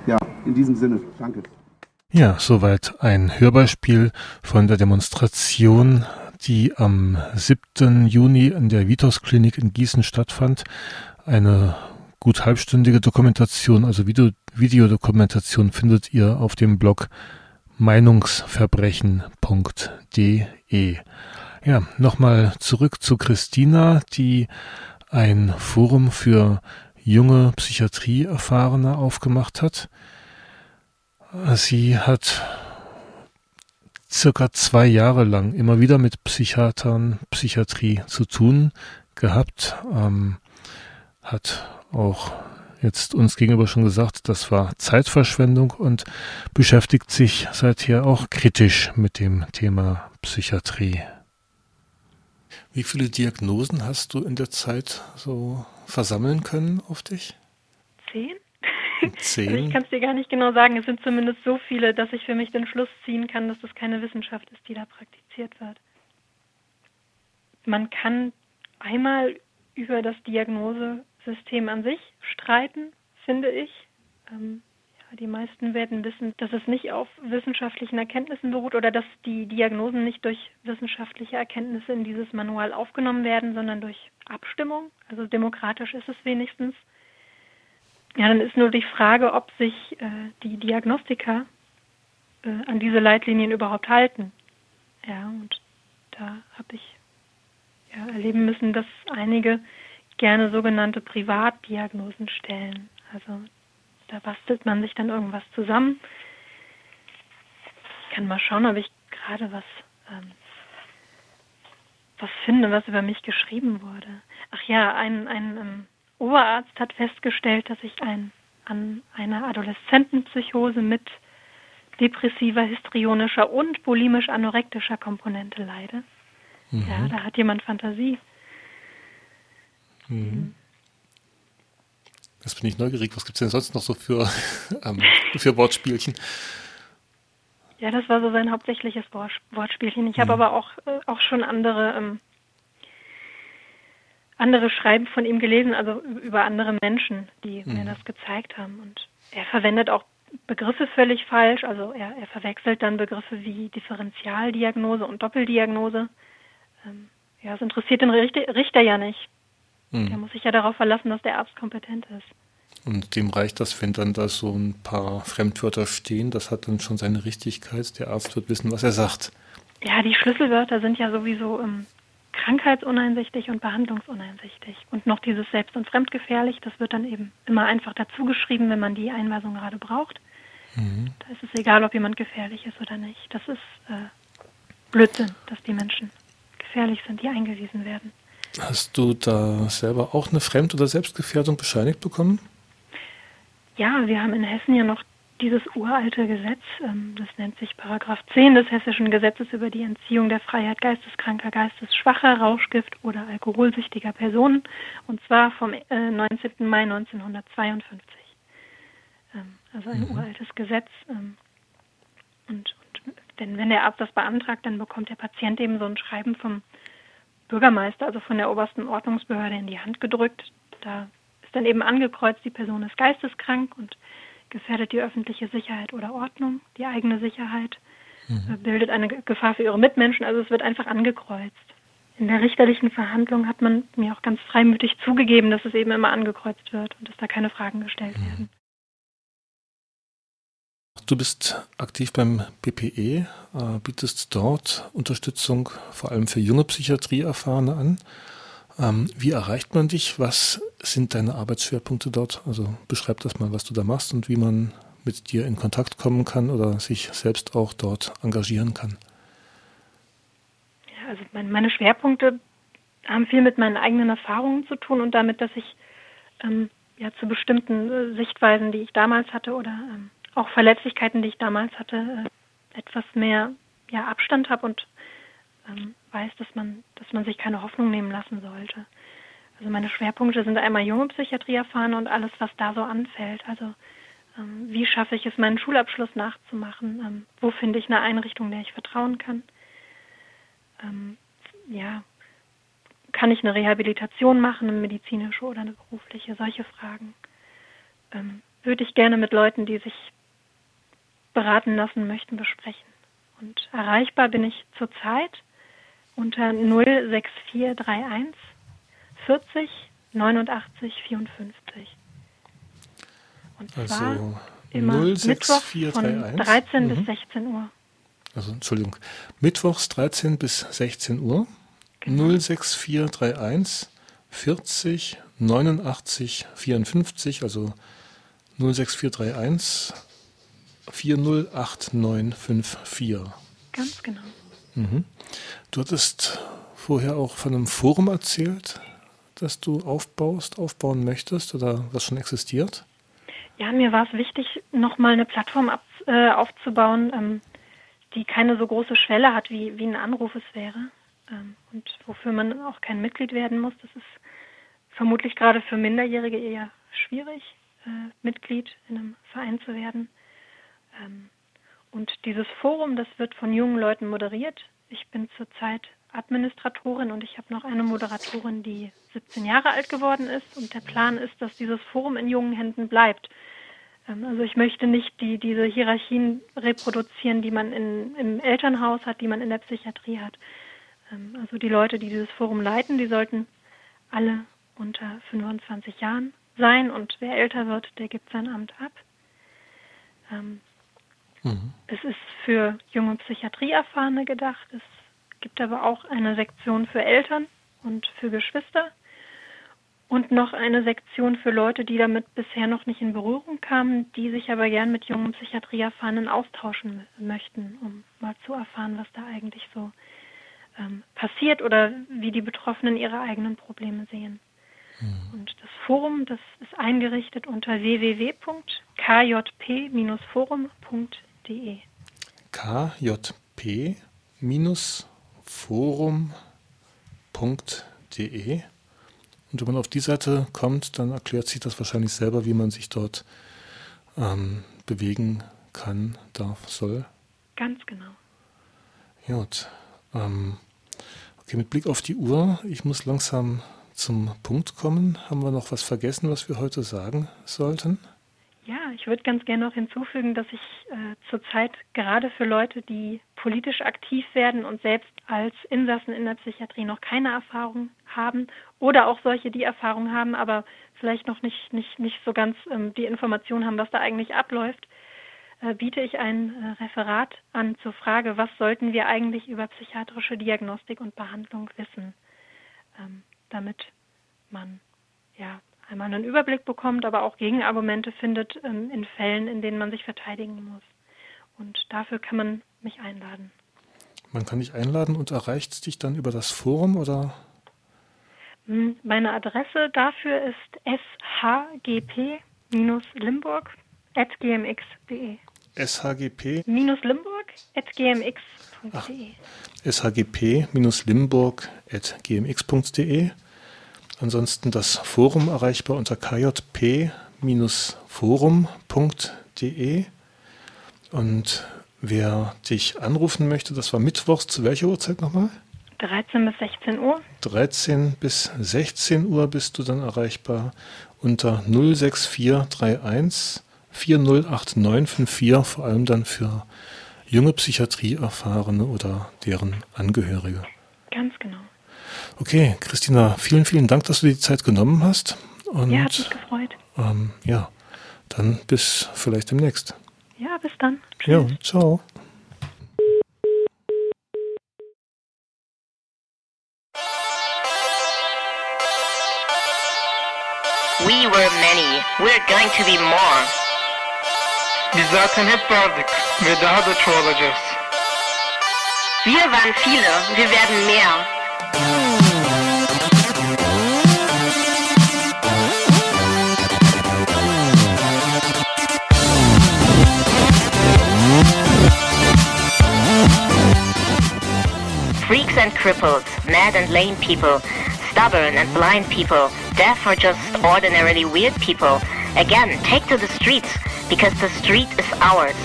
Ja, in diesem Sinne. Danke. Ja, soweit ein Hörbeispiel von der Demonstration, die am 7. Juni in der Vitos Klinik in Gießen stattfand. Eine gut halbstündige Dokumentation, also Video, Videodokumentation findet ihr auf dem Blog meinungsverbrechen.de. Ja, nochmal zurück zu Christina, die ein Forum für junge Psychiatrieerfahrene aufgemacht hat. Sie hat circa zwei Jahre lang immer wieder mit Psychiatern, Psychiatrie zu tun gehabt, ähm, hat auch jetzt uns gegenüber schon gesagt, das war Zeitverschwendung und beschäftigt sich seither auch kritisch mit dem Thema Psychiatrie. Wie viele Diagnosen hast du in der Zeit so versammeln können auf dich? Zehn? Zehn? Also ich kann es dir gar nicht genau sagen. Es sind zumindest so viele, dass ich für mich den Schluss ziehen kann, dass das keine Wissenschaft ist, die da praktiziert wird. Man kann einmal über das Diagnosesystem an sich streiten, finde ich. Ähm, ja, die meisten werden wissen, dass es nicht auf wissenschaftlichen Erkenntnissen beruht oder dass die Diagnosen nicht durch wissenschaftliche Erkenntnisse in dieses Manual aufgenommen werden, sondern durch Abstimmung. Also demokratisch ist es wenigstens. Ja, dann ist nur die Frage, ob sich äh, die Diagnostiker äh, an diese Leitlinien überhaupt halten. Ja, und da habe ich ja, erleben müssen, dass einige gerne sogenannte Privatdiagnosen stellen. Also da bastelt man sich dann irgendwas zusammen. Ich kann mal schauen, ob ich gerade was, ähm, was finde, was über mich geschrieben wurde. Ach ja, ein, ein ähm, Oberarzt hat festgestellt, dass ich ein, an einer Adoleszentenpsychose mit depressiver, histrionischer und bulimisch-anorektischer Komponente leide. Mhm. Ja, da hat jemand Fantasie. Mhm. Jetzt bin ich neugierig. Was gibt es denn sonst noch so für, ähm, für Wortspielchen? Ja, das war so sein hauptsächliches Wortspielchen. Ich habe mhm. aber auch, äh, auch schon andere, ähm, andere Schreiben von ihm gelesen, also über andere Menschen, die mhm. mir das gezeigt haben. Und er verwendet auch Begriffe völlig falsch. Also er, er verwechselt dann Begriffe wie Differentialdiagnose und Doppeldiagnose. Ähm, ja, es interessiert den Richter ja nicht. Mhm. Der muss sich ja darauf verlassen, dass der Arzt kompetent ist. Und dem reicht das, wenn dann da so ein paar Fremdwörter stehen, das hat dann schon seine Richtigkeit. Der Arzt wird wissen, was er sagt. Ja, die Schlüsselwörter sind ja sowieso ähm, krankheitsuneinsichtig und behandlungsuneinsichtig. Und noch dieses selbst- und fremdgefährlich, das wird dann eben immer einfach dazu geschrieben, wenn man die Einweisung gerade braucht. Mhm. Da ist es egal, ob jemand gefährlich ist oder nicht. Das ist äh, Blödsinn, dass die Menschen gefährlich sind, die eingewiesen werden. Hast du da selber auch eine Fremd- oder Selbstgefährdung bescheinigt bekommen? Ja, wir haben in Hessen ja noch dieses uralte Gesetz, ähm, das nennt sich Paragraph 10 des Hessischen Gesetzes über die Entziehung der Freiheit geisteskranker, geistesschwacher, Rauschgift oder alkoholsüchtiger Personen, und zwar vom 19. Äh, Mai 1952. Ähm, also ein mhm. uraltes Gesetz. Ähm, und, und, denn wenn der Arzt das beantragt, dann bekommt der Patient eben so ein Schreiben vom Bürgermeister, also von der obersten Ordnungsbehörde, in die Hand gedrückt. Da ist dann eben angekreuzt, die Person ist geisteskrank und gefährdet die öffentliche Sicherheit oder Ordnung, die eigene Sicherheit, mhm. Äh, bildet eine Gefahr für ihre Mitmenschen. Also es wird einfach angekreuzt. In der richterlichen Verhandlung hat man mir auch ganz freimütig zugegeben, dass es eben immer angekreuzt wird und dass da keine Fragen gestellt mhm. werden. Du bist aktiv beim BPE, äh, bietest dort Unterstützung vor allem für junge Psychiatrieerfahrene an. Ähm, wie erreicht man dich? Was sind deine Arbeitsschwerpunkte dort? Also beschreib das mal, was du da machst und wie man mit dir in Kontakt kommen kann oder sich selbst auch dort engagieren kann. Ja, also meine Schwerpunkte haben viel mit meinen eigenen Erfahrungen zu tun und damit, dass ich ähm, ja zu bestimmten äh, Sichtweisen, die ich damals hatte oder ähm, auch Verletzlichkeiten, die ich damals hatte, äh, etwas mehr ja, Abstand habe und ähm, weiß, dass man, dass man sich keine Hoffnung nehmen lassen sollte. Also meine Schwerpunkte sind einmal junge Psychiatrie erfahren und alles, was da so anfällt. Also ähm, wie schaffe ich es, meinen Schulabschluss nachzumachen? Ähm, wo finde ich eine Einrichtung, der ich vertrauen kann? Ähm, ja, kann ich eine Rehabilitation machen, eine medizinische oder eine berufliche? Solche Fragen ähm, würde ich gerne mit Leuten, die sich beraten lassen möchten, besprechen. Und erreichbar bin ich zurzeit unter 06431 40 89 54. Und zwar also immer Mittwoch von 13 mhm. bis 16 Uhr. Also Entschuldigung, Mittwochs 13 bis 16 Uhr. Genau. 06431 40 89 54, also 06431 408954. Ganz genau. Mhm. Du hattest vorher auch von einem Forum erzählt, das du aufbaust, aufbauen möchtest oder was schon existiert? Ja, mir war es wichtig, nochmal eine Plattform ab, äh, aufzubauen, ähm, die keine so große Schwelle hat, wie, wie ein Anruf es wäre. Ähm, und wofür man auch kein Mitglied werden muss. Das ist vermutlich gerade für Minderjährige eher schwierig, äh, Mitglied in einem Verein zu werden. Ähm, und dieses Forum, das wird von jungen Leuten moderiert. Ich bin zurzeit Administratorin und ich habe noch eine Moderatorin, die 17 Jahre alt geworden ist. Und der Plan ist, dass dieses Forum in jungen Händen bleibt. Ähm, also ich möchte nicht die, diese Hierarchien reproduzieren, die man in, im Elternhaus hat, die man in der Psychiatrie hat. Ähm, also die Leute, die dieses Forum leiten, die sollten alle unter 25 Jahren sein und wer älter wird, der gibt sein Amt ab. Ähm, mhm. Es ist für junge Psychiatrieerfahrene gedacht. Es gibt aber auch eine Sektion für Eltern und für Geschwister und noch eine Sektion für Leute, die damit bisher noch nicht in Berührung kamen, die sich aber gern mit jungen Psychiatrieerfahrenen austauschen möchten, um mal zu erfahren, was da eigentlich so ähm, passiert oder wie die Betroffenen ihre eigenen Probleme sehen. Mhm. Und das Forum, das ist eingerichtet unter www.kjp-forum.de. kjp-forum.de und wenn man auf die Seite kommt, dann erklärt sich das wahrscheinlich selber, wie man sich dort ähm, bewegen kann, darf, soll. Ganz genau. Gut. Ähm, okay, mit Blick auf die Uhr, ich muss langsam zum Punkt kommen. Haben wir noch was vergessen, was wir heute sagen sollten? Ja, ich würde ganz gerne noch hinzufügen, dass ich äh, zurzeit gerade für Leute, die politisch aktiv werden und selbst als Insassen in der Psychiatrie noch keine Erfahrung haben oder auch solche, die Erfahrung haben, aber vielleicht noch nicht, nicht, nicht so ganz ähm, die Information haben, was da eigentlich abläuft, äh, biete ich ein äh, Referat an zur Frage, was sollten wir eigentlich über psychiatrische Diagnostik und Behandlung wissen, ähm, damit man ja einmal einen Überblick bekommt, aber auch Gegenargumente findet ähm, in Fällen, in denen man sich verteidigen muss. Und dafür kann man mich einladen. Man kann dich einladen und erreicht dich dann über das Forum oder? Hm, meine Adresse dafür ist shgp-limburg.gmx.de. SHGP-limburg.gmx.de. SHGP-limburg.gmx.de. Ansonsten das Forum erreichbar unter kjp-forum.de. Und wer dich anrufen möchte, das war Mittwochs, zu welcher Uhrzeit nochmal? 13 bis 16 Uhr. 13 bis 16 Uhr bist du dann erreichbar unter 06431 408954, vor allem dann für junge Psychiatrieerfahrene oder deren Angehörige. Ganz genau. Okay, Christina, vielen, vielen Dank, dass du die Zeit genommen hast. Und, ja, hat mich gefreut. Ähm, ja, dann bis vielleicht demnächst. Ja, bis dann. Tschüss. Ja, ciao. We were many. We're going to be more. Biz zaten hep vardık ve daha da çoğalacağız. Wir waren viele, wir werden mehr. And cripples, mad and lame people, stubborn and blind people, deaf or just ordinarily weird people. Again, take to the streets, because the street is ours.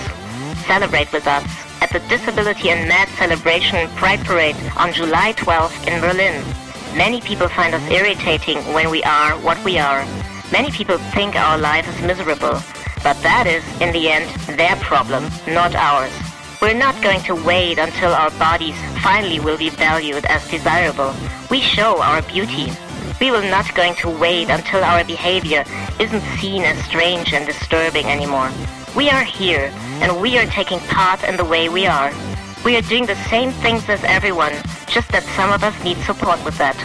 Celebrate with us at the Disability and Mad Celebration Pride Parade on July 12th in Berlin. Many people find us irritating when we are what we are. Many people think our life is miserable, but that is, in the end, their problem, not ours. We're not going to wait until our bodies finally will be valued as desirable. We show our beauty. We will not going to wait until our behavior isn't seen as strange and disturbing anymore. We are here, and we are taking part in the way we are. We are doing the same things as everyone, just that some of us need support with that.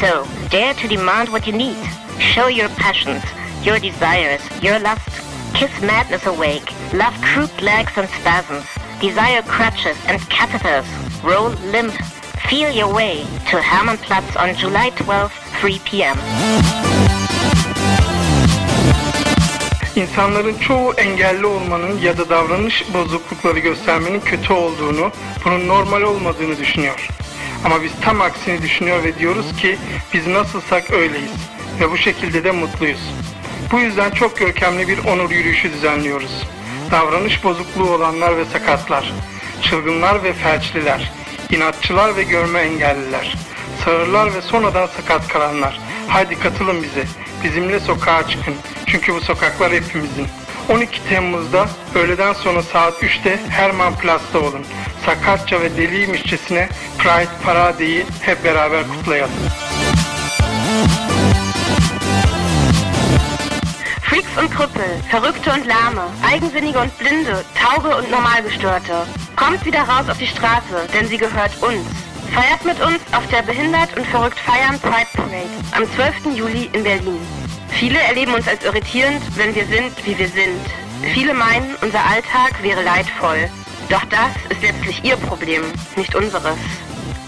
So, dare to demand what you need. Show your passions, your desires, your lust. Kiss madness awake. Love crude legs and spasms desire crutches and catheters, roll limp, feel your way to Hermannplatz on July 12th 3 p.m. İnsanların çoğu engelli olmanın ya da davranış bozuklukları göstermenin kötü olduğunu, bunun normal olmadığını düşünüyor. Ama biz tam aksini düşünüyor ve diyoruz ki biz nasılsak öyleyiz ve bu şekilde de mutluyuz. Bu yüzden çok görkemli bir onur yürüyüşü düzenliyoruz. Davranış bozukluğu olanlar ve sakatlar, çılgınlar ve felçliler, inatçılar ve görme engelliler, sağırlar ve sonradan sakat kalanlar. Haydi katılın bize. Bizimle sokağa çıkın. Çünkü bu sokaklar hepimizin. 12 Temmuz'da öğleden sonra saat 3'te Herman Plas'ta olun. Sakatça ve deliymişçesine Pride Parade'yi hep beraber kutlayalım. Freaks und Krüppel, Verrückte und Lahme, Eigensinnige und Blinde, Taube und Normalgestörte. Kommt wieder raus auf die Straße, denn sie gehört uns. Feiert mit uns auf der Behindert und Verrückt Feiern Pride Parade am 12. Juli in Berlin. Viele erleben uns als irritierend, wenn wir sind, wie wir sind. Viele meinen, unser Alltag wäre leidvoll. Doch das ist letztlich ihr Problem, nicht unseres.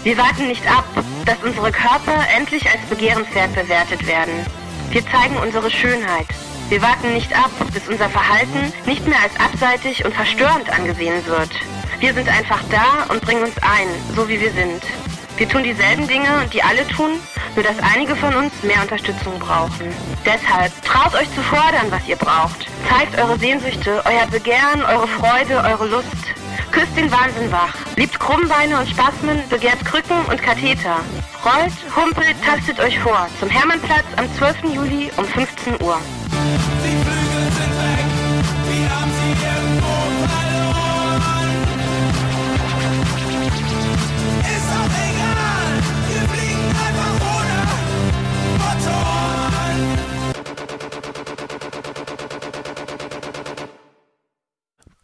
Wir warten nicht ab, dass unsere Körper endlich als begehrenswert bewertet werden. Wir zeigen unsere Schönheit. Wir warten nicht ab, bis unser Verhalten nicht mehr als abseitig und verstörend angesehen wird. Wir sind einfach da und bringen uns ein, so wie wir sind. Wir tun dieselben Dinge, die alle tun, nur dass einige von uns mehr Unterstützung brauchen. Deshalb traut euch zu fordern, was ihr braucht. Zeigt eure Sehnsüchte, euer Begehren, eure Freude, eure Lust. Küsst den Wahnsinn wach. Liebt Krummbeine und Spasmen, begehrt Krücken und Katheter. Rollt, humpelt, tastet euch vor. Zum Hermannplatz am 12. Juli um 15 Uhr.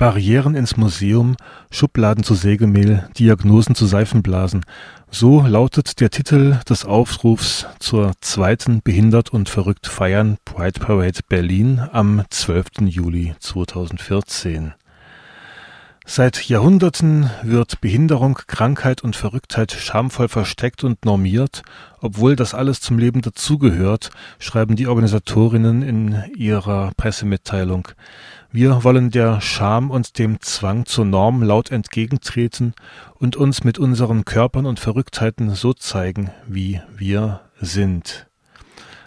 Barrieren ins Museum, Schubladen zu Sägemehl, Diagnosen zu Seifenblasen. So lautet der Titel des Aufrufs zur zweiten Behindert und verrückt feiern Pride Parade Berlin am 12. Juli 2014. Seit Jahrhunderten wird Behinderung, Krankheit und Verrücktheit schamvoll versteckt und normiert, obwohl das alles zum Leben dazugehört, schreiben die Organisatorinnen in ihrer Pressemitteilung. Wir wollen der Scham und dem Zwang zur Norm laut entgegentreten und uns mit unseren Körpern und Verrücktheiten so zeigen, wie wir sind.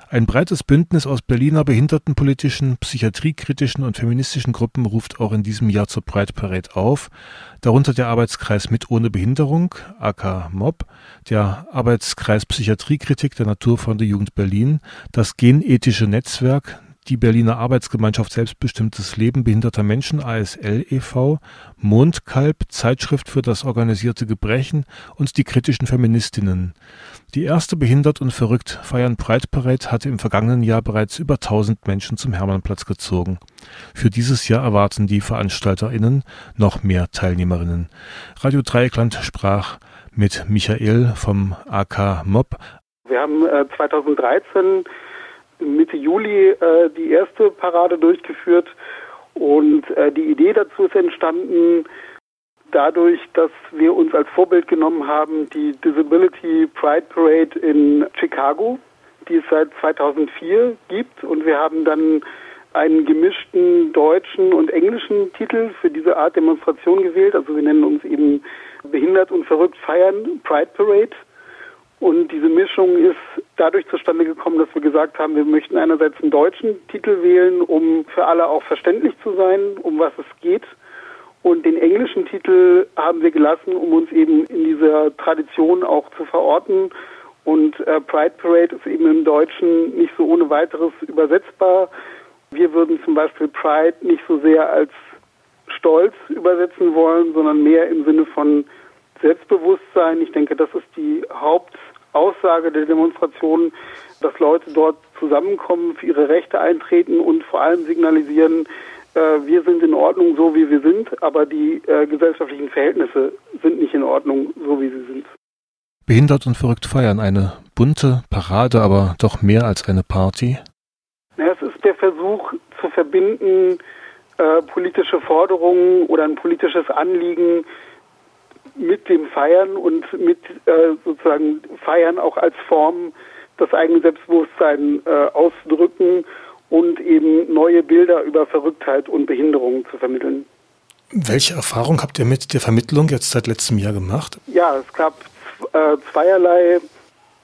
Ein breites Bündnis aus Berliner behindertenpolitischen, psychiatriekritischen und feministischen Gruppen ruft auch in diesem Jahr zur Pride Parade auf, darunter der Arbeitskreis Mit ohne Behinderung, AK MOB, der Arbeitskreis Psychiatriekritik der Naturfreunde Jugend Berlin, das Genethische Netzwerk, die Berliner Arbeitsgemeinschaft Selbstbestimmtes Leben behinderter Menschen ASL e.V., Mondkalb, Zeitschrift für das organisierte Gebrechen und die kritischen Feministinnen. Die erste Behindert und Verrückt feiern Pride Parade hatte im vergangenen Jahr bereits über 1000 Menschen zum Hermannplatz gezogen. Für dieses Jahr erwarten die VeranstalterInnen noch mehr Teilnehmerinnen. Radio Dreieckland sprach mit Michael vom AK Mob. Wir haben äh, 2013 Mitte Juli äh, die erste Parade durchgeführt und äh, die Idee dazu ist entstanden dadurch, dass wir uns als Vorbild genommen haben die Disability Pride Parade in Chicago, die es seit 2004 gibt und wir haben dann einen gemischten deutschen und englischen Titel für diese Art Demonstration gewählt. Also wir nennen uns eben Behindert und Verrückt feiern Pride Parade. Und diese Mischung ist dadurch zustande gekommen, dass wir gesagt haben, wir möchten einerseits einen deutschen Titel wählen, um für alle auch verständlich zu sein, um was es geht. Und den englischen Titel haben wir gelassen, um uns eben in dieser Tradition auch zu verorten. Und äh, Pride Parade ist eben im Deutschen nicht so ohne weiteres übersetzbar. Wir würden zum Beispiel Pride nicht so sehr als Stolz übersetzen wollen, sondern mehr im Sinne von Selbstbewusstsein. Ich denke, das ist die Haupt Aussage der Demonstration, dass Leute dort zusammenkommen, für ihre Rechte eintreten und vor allem signalisieren, äh, wir sind in Ordnung so, wie wir sind, aber die äh, gesellschaftlichen Verhältnisse sind nicht in Ordnung so, wie sie sind. Behindert und verrückt feiern eine bunte Parade, aber doch mehr als eine Party. Ja, es ist der Versuch zu verbinden, äh, politische Forderungen oder ein politisches Anliegen mit dem Feiern und mit äh, sozusagen Feiern auch als Form das eigene Selbstbewusstsein äh, auszudrücken und eben neue Bilder über Verrücktheit und Behinderung zu vermitteln. Welche Erfahrung habt ihr mit der Vermittlung jetzt seit letztem Jahr gemacht? Ja, es gab äh, zweierlei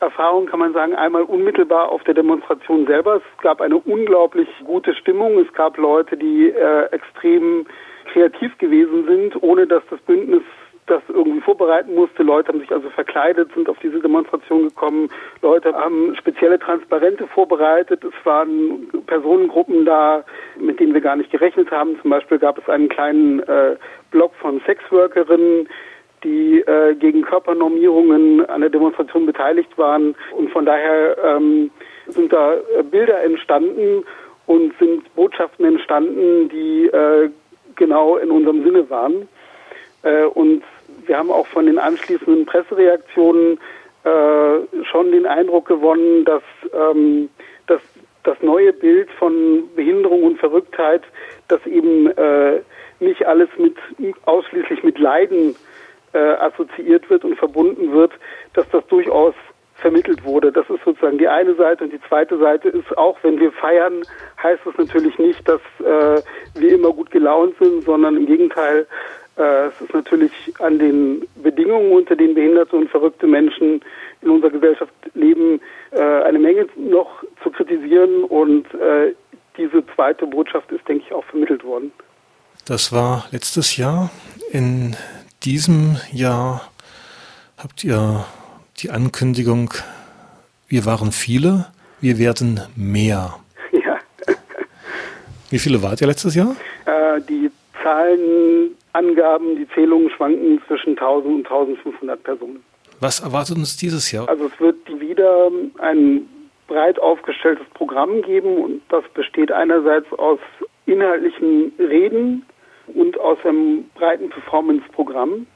Erfahrungen, kann man sagen. Einmal unmittelbar auf der Demonstration selber. Es gab eine unglaublich gute Stimmung. Es gab Leute, die äh, extrem kreativ gewesen sind, ohne dass das Bündnis das irgendwie vorbereiten musste. Leute haben sich also verkleidet, sind auf diese Demonstration gekommen. Leute haben spezielle Transparente vorbereitet. Es waren Personengruppen da, mit denen wir gar nicht gerechnet haben. Zum Beispiel gab es einen kleinen äh, Blog von Sexworkerinnen, die äh, gegen Körpernormierungen an der Demonstration beteiligt waren. Und von daher ähm, sind da äh, Bilder entstanden und sind Botschaften entstanden, die äh, genau in unserem Sinne waren. Äh, und wir haben auch von den anschließenden Pressereaktionen äh, schon den Eindruck gewonnen, dass, ähm, dass das neue Bild von Behinderung und Verrücktheit, das eben äh, nicht alles mit ausschließlich mit Leiden äh, assoziiert wird und verbunden wird, dass das durchaus vermittelt wurde. Das ist sozusagen die eine Seite und die zweite Seite ist auch, wenn wir feiern, heißt es natürlich nicht, dass äh, wir immer gut gelaunt sind, sondern im Gegenteil, äh, es ist natürlich an den Bedingungen, unter denen behinderte und verrückte Menschen in unserer Gesellschaft leben, äh, eine Menge noch zu kritisieren und äh, diese zweite Botschaft ist, denke ich, auch vermittelt worden. Das war letztes Jahr. In diesem Jahr habt ihr die Ankündigung, wir waren viele, wir werden mehr. Ja. Wie viele wart ihr letztes Jahr? Äh, die Zahlenangaben, die Zählungen schwanken zwischen 1000 und 1500 Personen. Was erwartet uns dieses Jahr? Also es wird wieder ein breit aufgestelltes Programm geben und das besteht einerseits aus inhaltlichen Reden und aus einem breiten Performance-Programm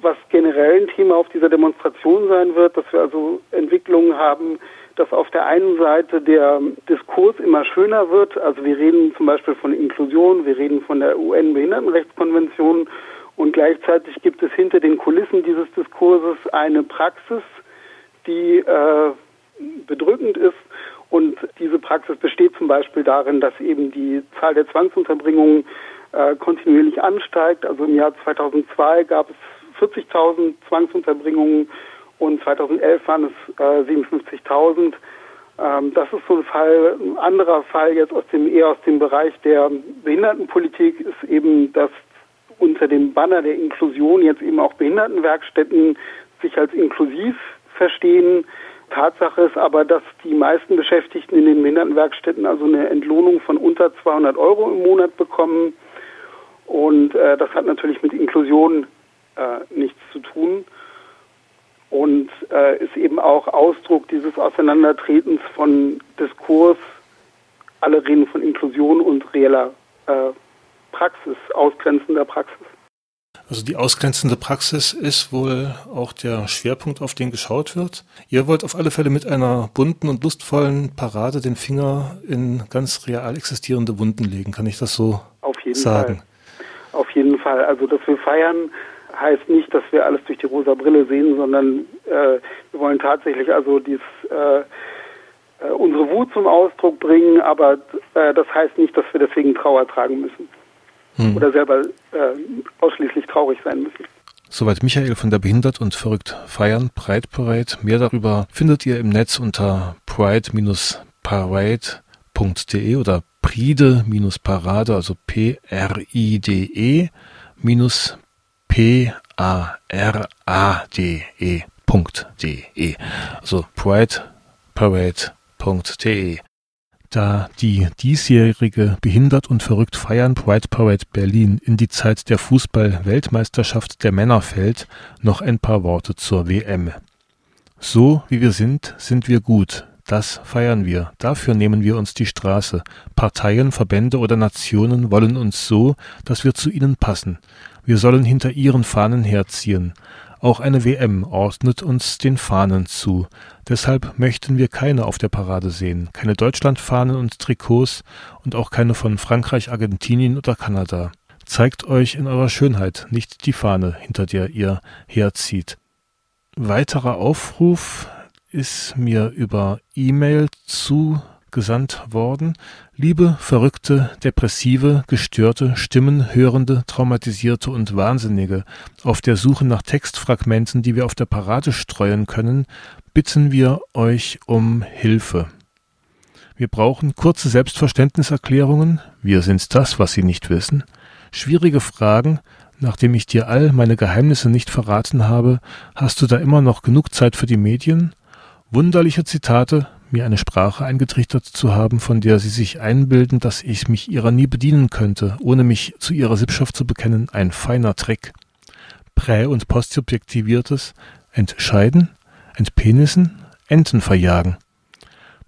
was generell ein Thema auf dieser Demonstration sein wird, dass wir also Entwicklungen haben, dass auf der einen Seite der Diskurs immer schöner wird. Also wir reden zum Beispiel von Inklusion, wir reden von der UN-Behindertenrechtskonvention und gleichzeitig gibt es hinter den Kulissen dieses Diskurses eine Praxis, die äh, bedrückend ist. Und diese Praxis besteht zum Beispiel darin, dass eben die Zahl der Zwangsunterbringungen äh, kontinuierlich ansteigt. Also im Jahr 2002 gab es 40.000 Zwangsunterbringungen und 2011 waren es äh, 57.000. Ähm, das ist so ein Fall. Ein anderer Fall jetzt aus dem eher aus dem Bereich der Behindertenpolitik ist eben, dass unter dem Banner der Inklusion jetzt eben auch Behindertenwerkstätten sich als inklusiv verstehen. Tatsache ist aber, dass die meisten Beschäftigten in den Behindertenwerkstätten also eine Entlohnung von unter 200 Euro im Monat bekommen. Und äh, das hat natürlich mit Inklusion äh, nichts zu tun und äh, ist eben auch Ausdruck dieses Auseinandertretens von Diskurs. Alle reden von Inklusion und reeller äh, Praxis, ausgrenzender Praxis. Also die ausgrenzende Praxis ist wohl auch der Schwerpunkt, auf den geschaut wird. Ihr wollt auf alle Fälle mit einer bunten und lustvollen Parade den Finger in ganz real existierende Wunden legen. Kann ich das so auf jeden sagen? Fall. Auf jeden Fall. Also, dass wir feiern, heißt nicht, dass wir alles durch die rosa Brille sehen, sondern äh, wir wollen tatsächlich also dies, äh, äh, unsere Wut zum Ausdruck bringen, aber äh, das heißt nicht, dass wir deswegen Trauer tragen müssen hm. oder selber äh, ausschließlich traurig sein müssen. Soweit Michael von der Behindert und Verrückt Feiern Pride Parade. Mehr darüber findet ihr im Netz unter pride-parade.de oder pride-parade, also P-R-I-D-E minus P-A-R-A-D-E.de. Also prideparade.de. Da die diesjährige Behindert und Verrückt Feiern Pride Parade Berlin in die Zeit der Fußball-Weltmeisterschaft der Männer fällt, noch ein paar Worte zur WM. So wie wir sind, sind wir gut. Das feiern wir. Dafür nehmen wir uns die Straße. Parteien, Verbände oder Nationen wollen uns so, dass wir zu ihnen passen. Wir sollen hinter ihren Fahnen herziehen. Auch eine WM ordnet uns den Fahnen zu. Deshalb möchten wir keine auf der Parade sehen, keine Deutschlandfahnen und Trikots und auch keine von Frankreich, Argentinien oder Kanada. Zeigt euch in eurer Schönheit, nicht die Fahne, hinter der ihr herzieht. Weiterer Aufruf ist mir über E-Mail zugesandt worden. Liebe verrückte, depressive, gestörte, Stimmenhörende, traumatisierte und Wahnsinnige, auf der Suche nach Textfragmenten, die wir auf der Parade streuen können, bitten wir euch um Hilfe. Wir brauchen kurze Selbstverständniserklärungen, wir sind das, was Sie nicht wissen, schwierige Fragen, nachdem ich dir all meine Geheimnisse nicht verraten habe, hast du da immer noch genug Zeit für die Medien? Wunderliche Zitate, mir eine Sprache eingetrichtert zu haben, von der sie sich einbilden, dass ich mich ihrer nie bedienen könnte, ohne mich zu ihrer Sippschaft zu bekennen, ein feiner Trick. Prä- und postsubjektiviertes Entscheiden, Entpenissen, Enten verjagen.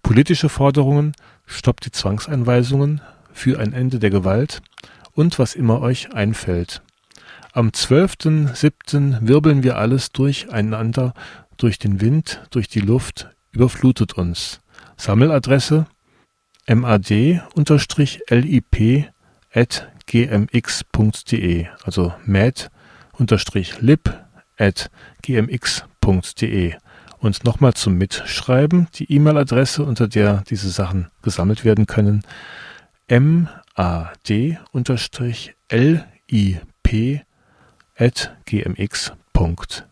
Politische Forderungen, stoppt die Zwangseinweisungen für ein Ende der Gewalt und was immer euch einfällt. Am 12.07. wirbeln wir alles durcheinander, durch den Wind, durch die Luft, überflutet uns. Sammeladresse mad-lip also mad-lib. Und nochmal zum Mitschreiben, die E-Mail-Adresse, unter der diese Sachen gesammelt werden können, mad-lip at gmx.de.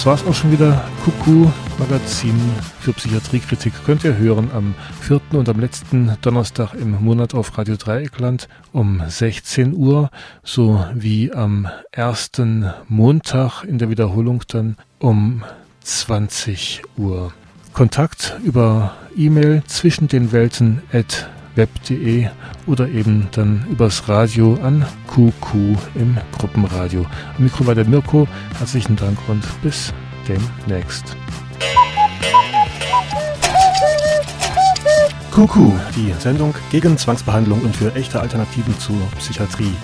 Das war's auch schon wieder. Kuku Magazin für Psychiatriekritik könnt ihr hören am vierten und am letzten Donnerstag im Monat auf Radio Dreieckland um 16 Uhr sowie am ersten Montag in der Wiederholung dann um 20 Uhr. Kontakt über E-Mail zwischen den Welten at web.de oder eben dann übers Radio an QQ im Gruppenradio. Am Mikro war der Mirko. Herzlichen Dank und bis demnächst. QQ, die Sendung gegen Zwangsbehandlung und für echte Alternativen zur Psychiatrie.